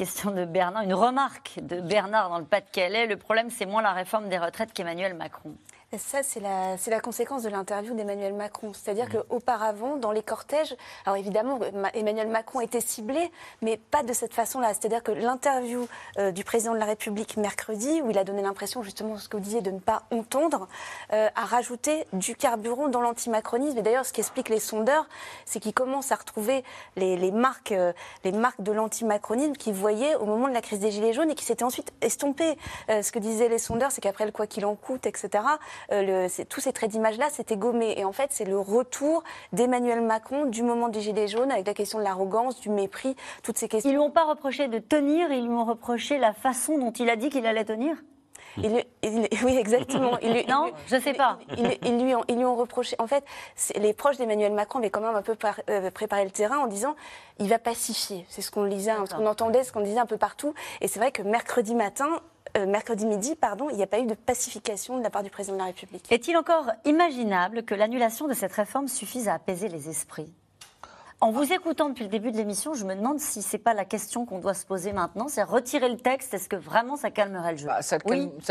Question de Bernard, une remarque de Bernard dans le Pas-de-Calais. Le problème, c'est moins la réforme des retraites qu'Emmanuel Macron. Ça, c'est la, c'est la conséquence de l'interview d'Emmanuel Macron. C'est-à-dire qu'auparavant, dans les cortèges, alors évidemment, Ma- Emmanuel Macron était ciblé, mais pas de cette façon-là. C'est-à-dire que l'interview euh, du président de la République mercredi, où il a donné l'impression, justement, ce que vous disiez, de ne pas entendre, euh, a rajouté du carburant dans l'antimacronisme. Et d'ailleurs, ce qui explique les sondeurs, c'est qu'ils commencent à retrouver les, les marques, euh, les marques de l'antimacronisme qu'ils voyaient au moment de la crise des Gilets jaunes et qui s'étaient ensuite estompées. Ce que disaient les sondeurs, c'est qu'après le quoi qu'il en coûte, etc., c'est- tous ces traits d'image-là, c'était gommé. Et en fait, c'est le retour d'Emmanuel Macron du moment des Gilets jaunes avec la question de l'arrogance, du mépris, toutes ces questions. Ils lui ont pas reproché de tenir, ils lui ont reproché la façon dont il a dit qu'il allait tenir? Il lui- il- <laughs> oui, exactement. Il lui- Non, je sais pas. Ils, ils lui ont, ils lui ont reproché. En fait, les proches d'Emmanuel Macron avaient quand même un peu par- euh, préparé le terrain en disant il va pacifier. C'est ce qu'on lisait, ce qu'on entendait, ce qu'on disait un peu partout. Et c'est vrai que mercredi matin, euh, mercredi midi, pardon, il n'y a pas eu de pacification de la part du président de la République. Est-il encore imaginable que l'annulation de cette réforme suffise à apaiser les esprits? En vous écoutant depuis le début de l'émission, je me demande si c'est pas la question qu'on doit se poser maintenant, c'est retirer le texte. Est-ce que vraiment ça calmerait le jeu? Bah, ça,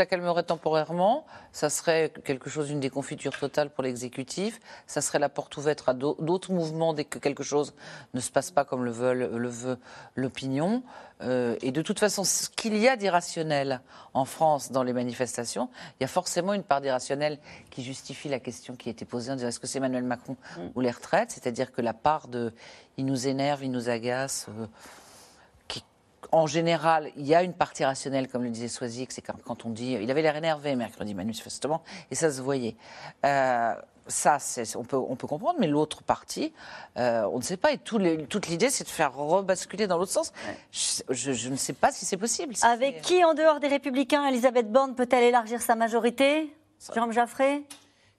calmerait temporairement. Ça serait quelque chose d'une déconfiture totale pour l'exécutif. Ça serait la porte ouverte à d'au- d'autres mouvements dès que quelque chose ne se passe pas comme le veut, le veut l'opinion. Euh, et de toute façon, ce qu'il y a d'irrationnel en France dans les manifestations, il y a forcément une part d'irrationnel qui justifie la question qui a été posée en disant est-ce que c'est Emmanuel Macron ou les retraites? C'est-à-dire que la part de il nous énerve, il nous agace. euh, qui- en général, il y a une partie rationnelle, comme le disait Soisic, c'est quand, quand on dit. Il avait l'air énervé mercredi, manifestement, et ça se voyait. Euh, ça, on peut, on peut comprendre, mais l'autre partie, euh, on ne sait pas. Et tout les- toute l'idée, c'est de faire rebasculer dans l'autre sens. Je, je- je ne sais pas si c'est possible. Si Avec qui, en dehors des Républicains, Elisabeth Borne peut-elle élargir sa majorité? Jérôme Jaffré?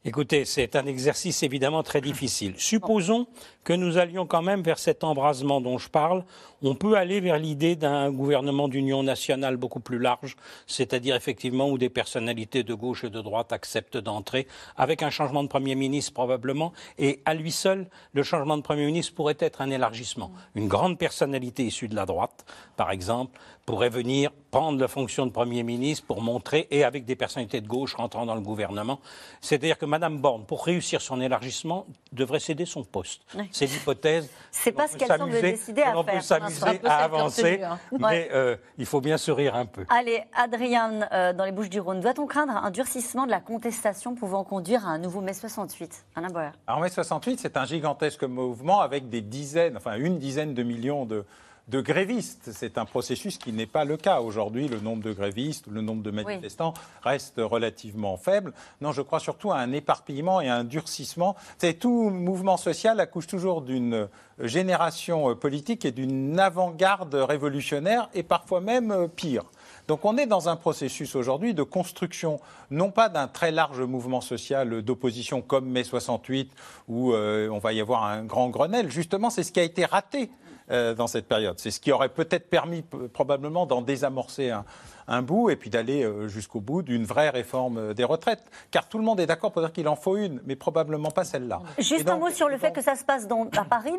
Écoutez, c'est un exercice évidemment très difficile. Supposons que nous allions quand même vers cet embrasement dont je parle. On peut aller vers l'idée d'un gouvernement d'union nationale beaucoup plus large, c'est-à-dire effectivement où des personnalités de gauche et de droite acceptent d'entrer, avec un changement de Premier ministre probablement, et à lui seul, le changement de Premier ministre pourrait être un élargissement. Une grande personnalité issue de la droite, par exemple, pourrait venir prendre la fonction de Premier ministre pour montrer, et avec des personnalités de gauche rentrant dans le gouvernement. C'est-à-dire que Mme Borne, pour réussir son élargissement, devrait céder son poste. Oui. C'est l'hypothèse. C'est pas ce peut qu'elle semble décider à l'on faire. peut pour l'instant. s'amuser à avancer, hein. mais Ouais. euh, il faut bien sourire un peu. Allez, Adrien, euh, dans les Bouches du Rhône, doit-on craindre un durcissement de la contestation pouvant conduire à un nouveau mai 68 Alain Boer. Alors, mai 68, c'est un gigantesque mouvement avec des dizaines, enfin une dizaine de millions de, de grévistes. C'est un processus qui n'est pas le cas. Aujourd'hui, le nombre de grévistes, le nombre de manifestants reste relativement faible. Non, je crois surtout à un éparpillement et à un durcissement. C'est tout mouvement social accouche toujours d'une génération euh, politique et d'une avant-garde révolutionnaire et parfois même euh, pire. Donc on est dans un processus aujourd'hui de construction, non pas d'un très large mouvement social d'opposition comme mai 68, où euh, on va y avoir un grand Grenelle. Justement, c'est ce qui a été raté dans cette période. C'est ce qui aurait peut-être permis probablement d'en désamorcer un, un bout et puis d'aller euh, jusqu'au bout d'une vraie réforme euh, des retraites. Car tout le monde est d'accord pour dire qu'il en faut une, mais probablement pas celle-là. Juste donc- un mot sur le fait que ça se passe dans, à Paris,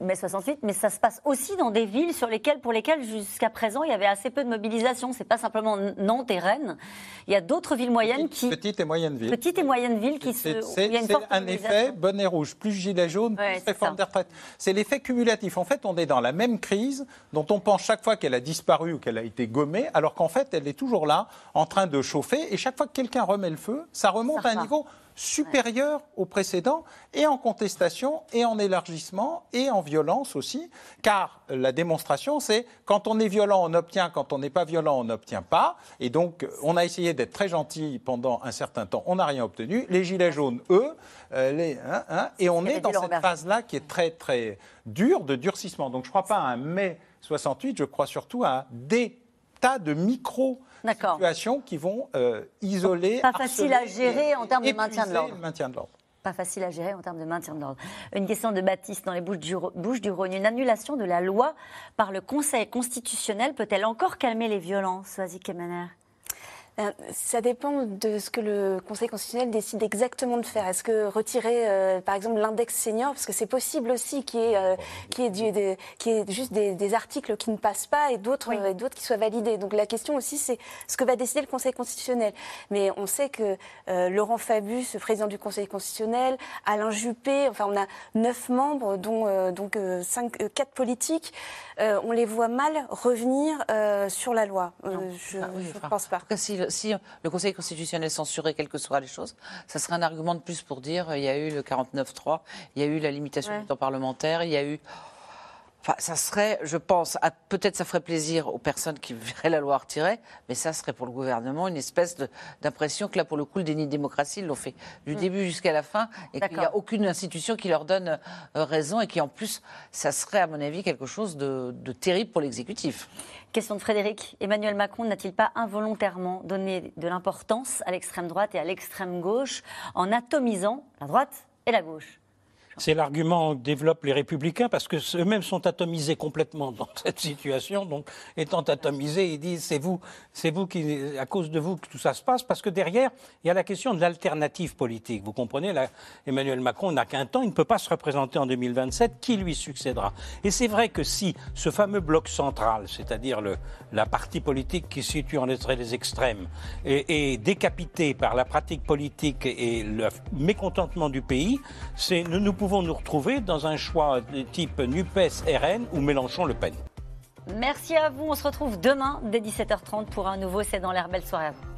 mai 68, mais ça se passe aussi dans des villes sur lesquelles, pour lesquelles jusqu'à présent il y avait assez peu de mobilisation. C'est pas simplement Nantes et Rennes. Il y a d'autres villes moyennes qui, Petite et moyenne ville. petites et moyennes villes qui se, C'est un effet bonnet rouge, plus gilet jaune, Ouais, plus réforme des retraites. C'est l'effet cumulatif. En fait, on est dans la même crise dont on pense chaque fois qu'elle a disparu ou qu'elle a été gommée, alors qu'en fait, elle est toujours là, en train de chauffer. Et chaque fois que quelqu'un remet le feu, ça remonte à un niveau supérieur au précédent, et en contestation, et en élargissement, et en violence aussi, car la démonstration, c'est quand on est violent, on obtient, quand on n'est pas violent, on n'obtient pas. Et donc, on a essayé d'être très gentil pendant un certain temps, on n'a rien obtenu. Les Gilets jaunes, eux, euh, les, hein, hein, et on est dans cette phase-là qui est très, très dure, de durcissement. Donc, je ne crois pas à un mai 68, je crois surtout à des tas de micro situations qui vont euh, isoler. Pas facile à gérer en termes de maintien de l'ordre. Pas facile à gérer en termes de maintien de l'ordre. Une question de Baptiste dans les Bouches du, Bouches du Rhône. Une annulation de la loi par le Conseil constitutionnel peut-elle encore calmer les violences Kemener? Euh, ça dépend de ce que le Conseil constitutionnel décide exactement de faire. Est-ce que retirer, euh, par exemple, l'index senior, parce que c'est possible aussi qu'il y ait, euh, ait, juste des, articles qui ne passent pas et d'autres d'autres qui soient validés. Donc la question aussi, c'est ce que va décider le Conseil constitutionnel. Mais on sait que Laurent Fabius, président du Conseil constitutionnel, Alain Juppé, enfin on a neuf membres, dont donc cinq, quatre politiques. on les voit mal revenir sur la loi. je ne ah pense pas si le Conseil constitutionnel censurait quelles que soient les choses, ça serait un argument de plus pour dire il y a eu le 49-3, il y a eu la limitation du temps parlementaire, il y a eu ça serait, je pense, peut-être ça ferait plaisir aux personnes qui verraient la loi retirée, mais ça serait pour le gouvernement une espèce d'impression que là, pour le coup, le déni de démocratie, ils l'ont fait du mm. début jusqu'à la fin et qu'il n'y a aucune institution qui leur donne euh, raison et qui, en plus, ça serait, à mon avis, quelque chose de, de terrible pour l'exécutif. Question de Frédéric. Emmanuel Macron n'a-t-il pas involontairement donné de l'importance à l'extrême droite et à l'extrême gauche en atomisant la droite et la gauche? C'est l'argument que développent les républicains parce que eux-mêmes sont atomisés complètement dans <laughs> cette situation. Donc, étant atomisés, ils disent c'est vous, c'est vous qui, à cause de vous que tout ça se passe. Parce que derrière, il y a la question de l'alternative politique. Vous comprenez, là, Emmanuel Macron n'a qu'un temps, il ne peut pas se représenter en 2027. Qui lui succédera? Et c'est vrai que si ce fameux bloc central, c'est-à-dire la partie politique qui se situe en entre les extrêmes, est, décapité par la pratique politique et le mécontentement du pays, c'est nous, nous pouvons pouvons nous retrouver dans un choix de type NUPES-RN ou Mélenchon-Le Pen? Merci à vous. On se retrouve demain dès 17h30 pour un nouveau C'est dans l'air. Belle soirée à vous.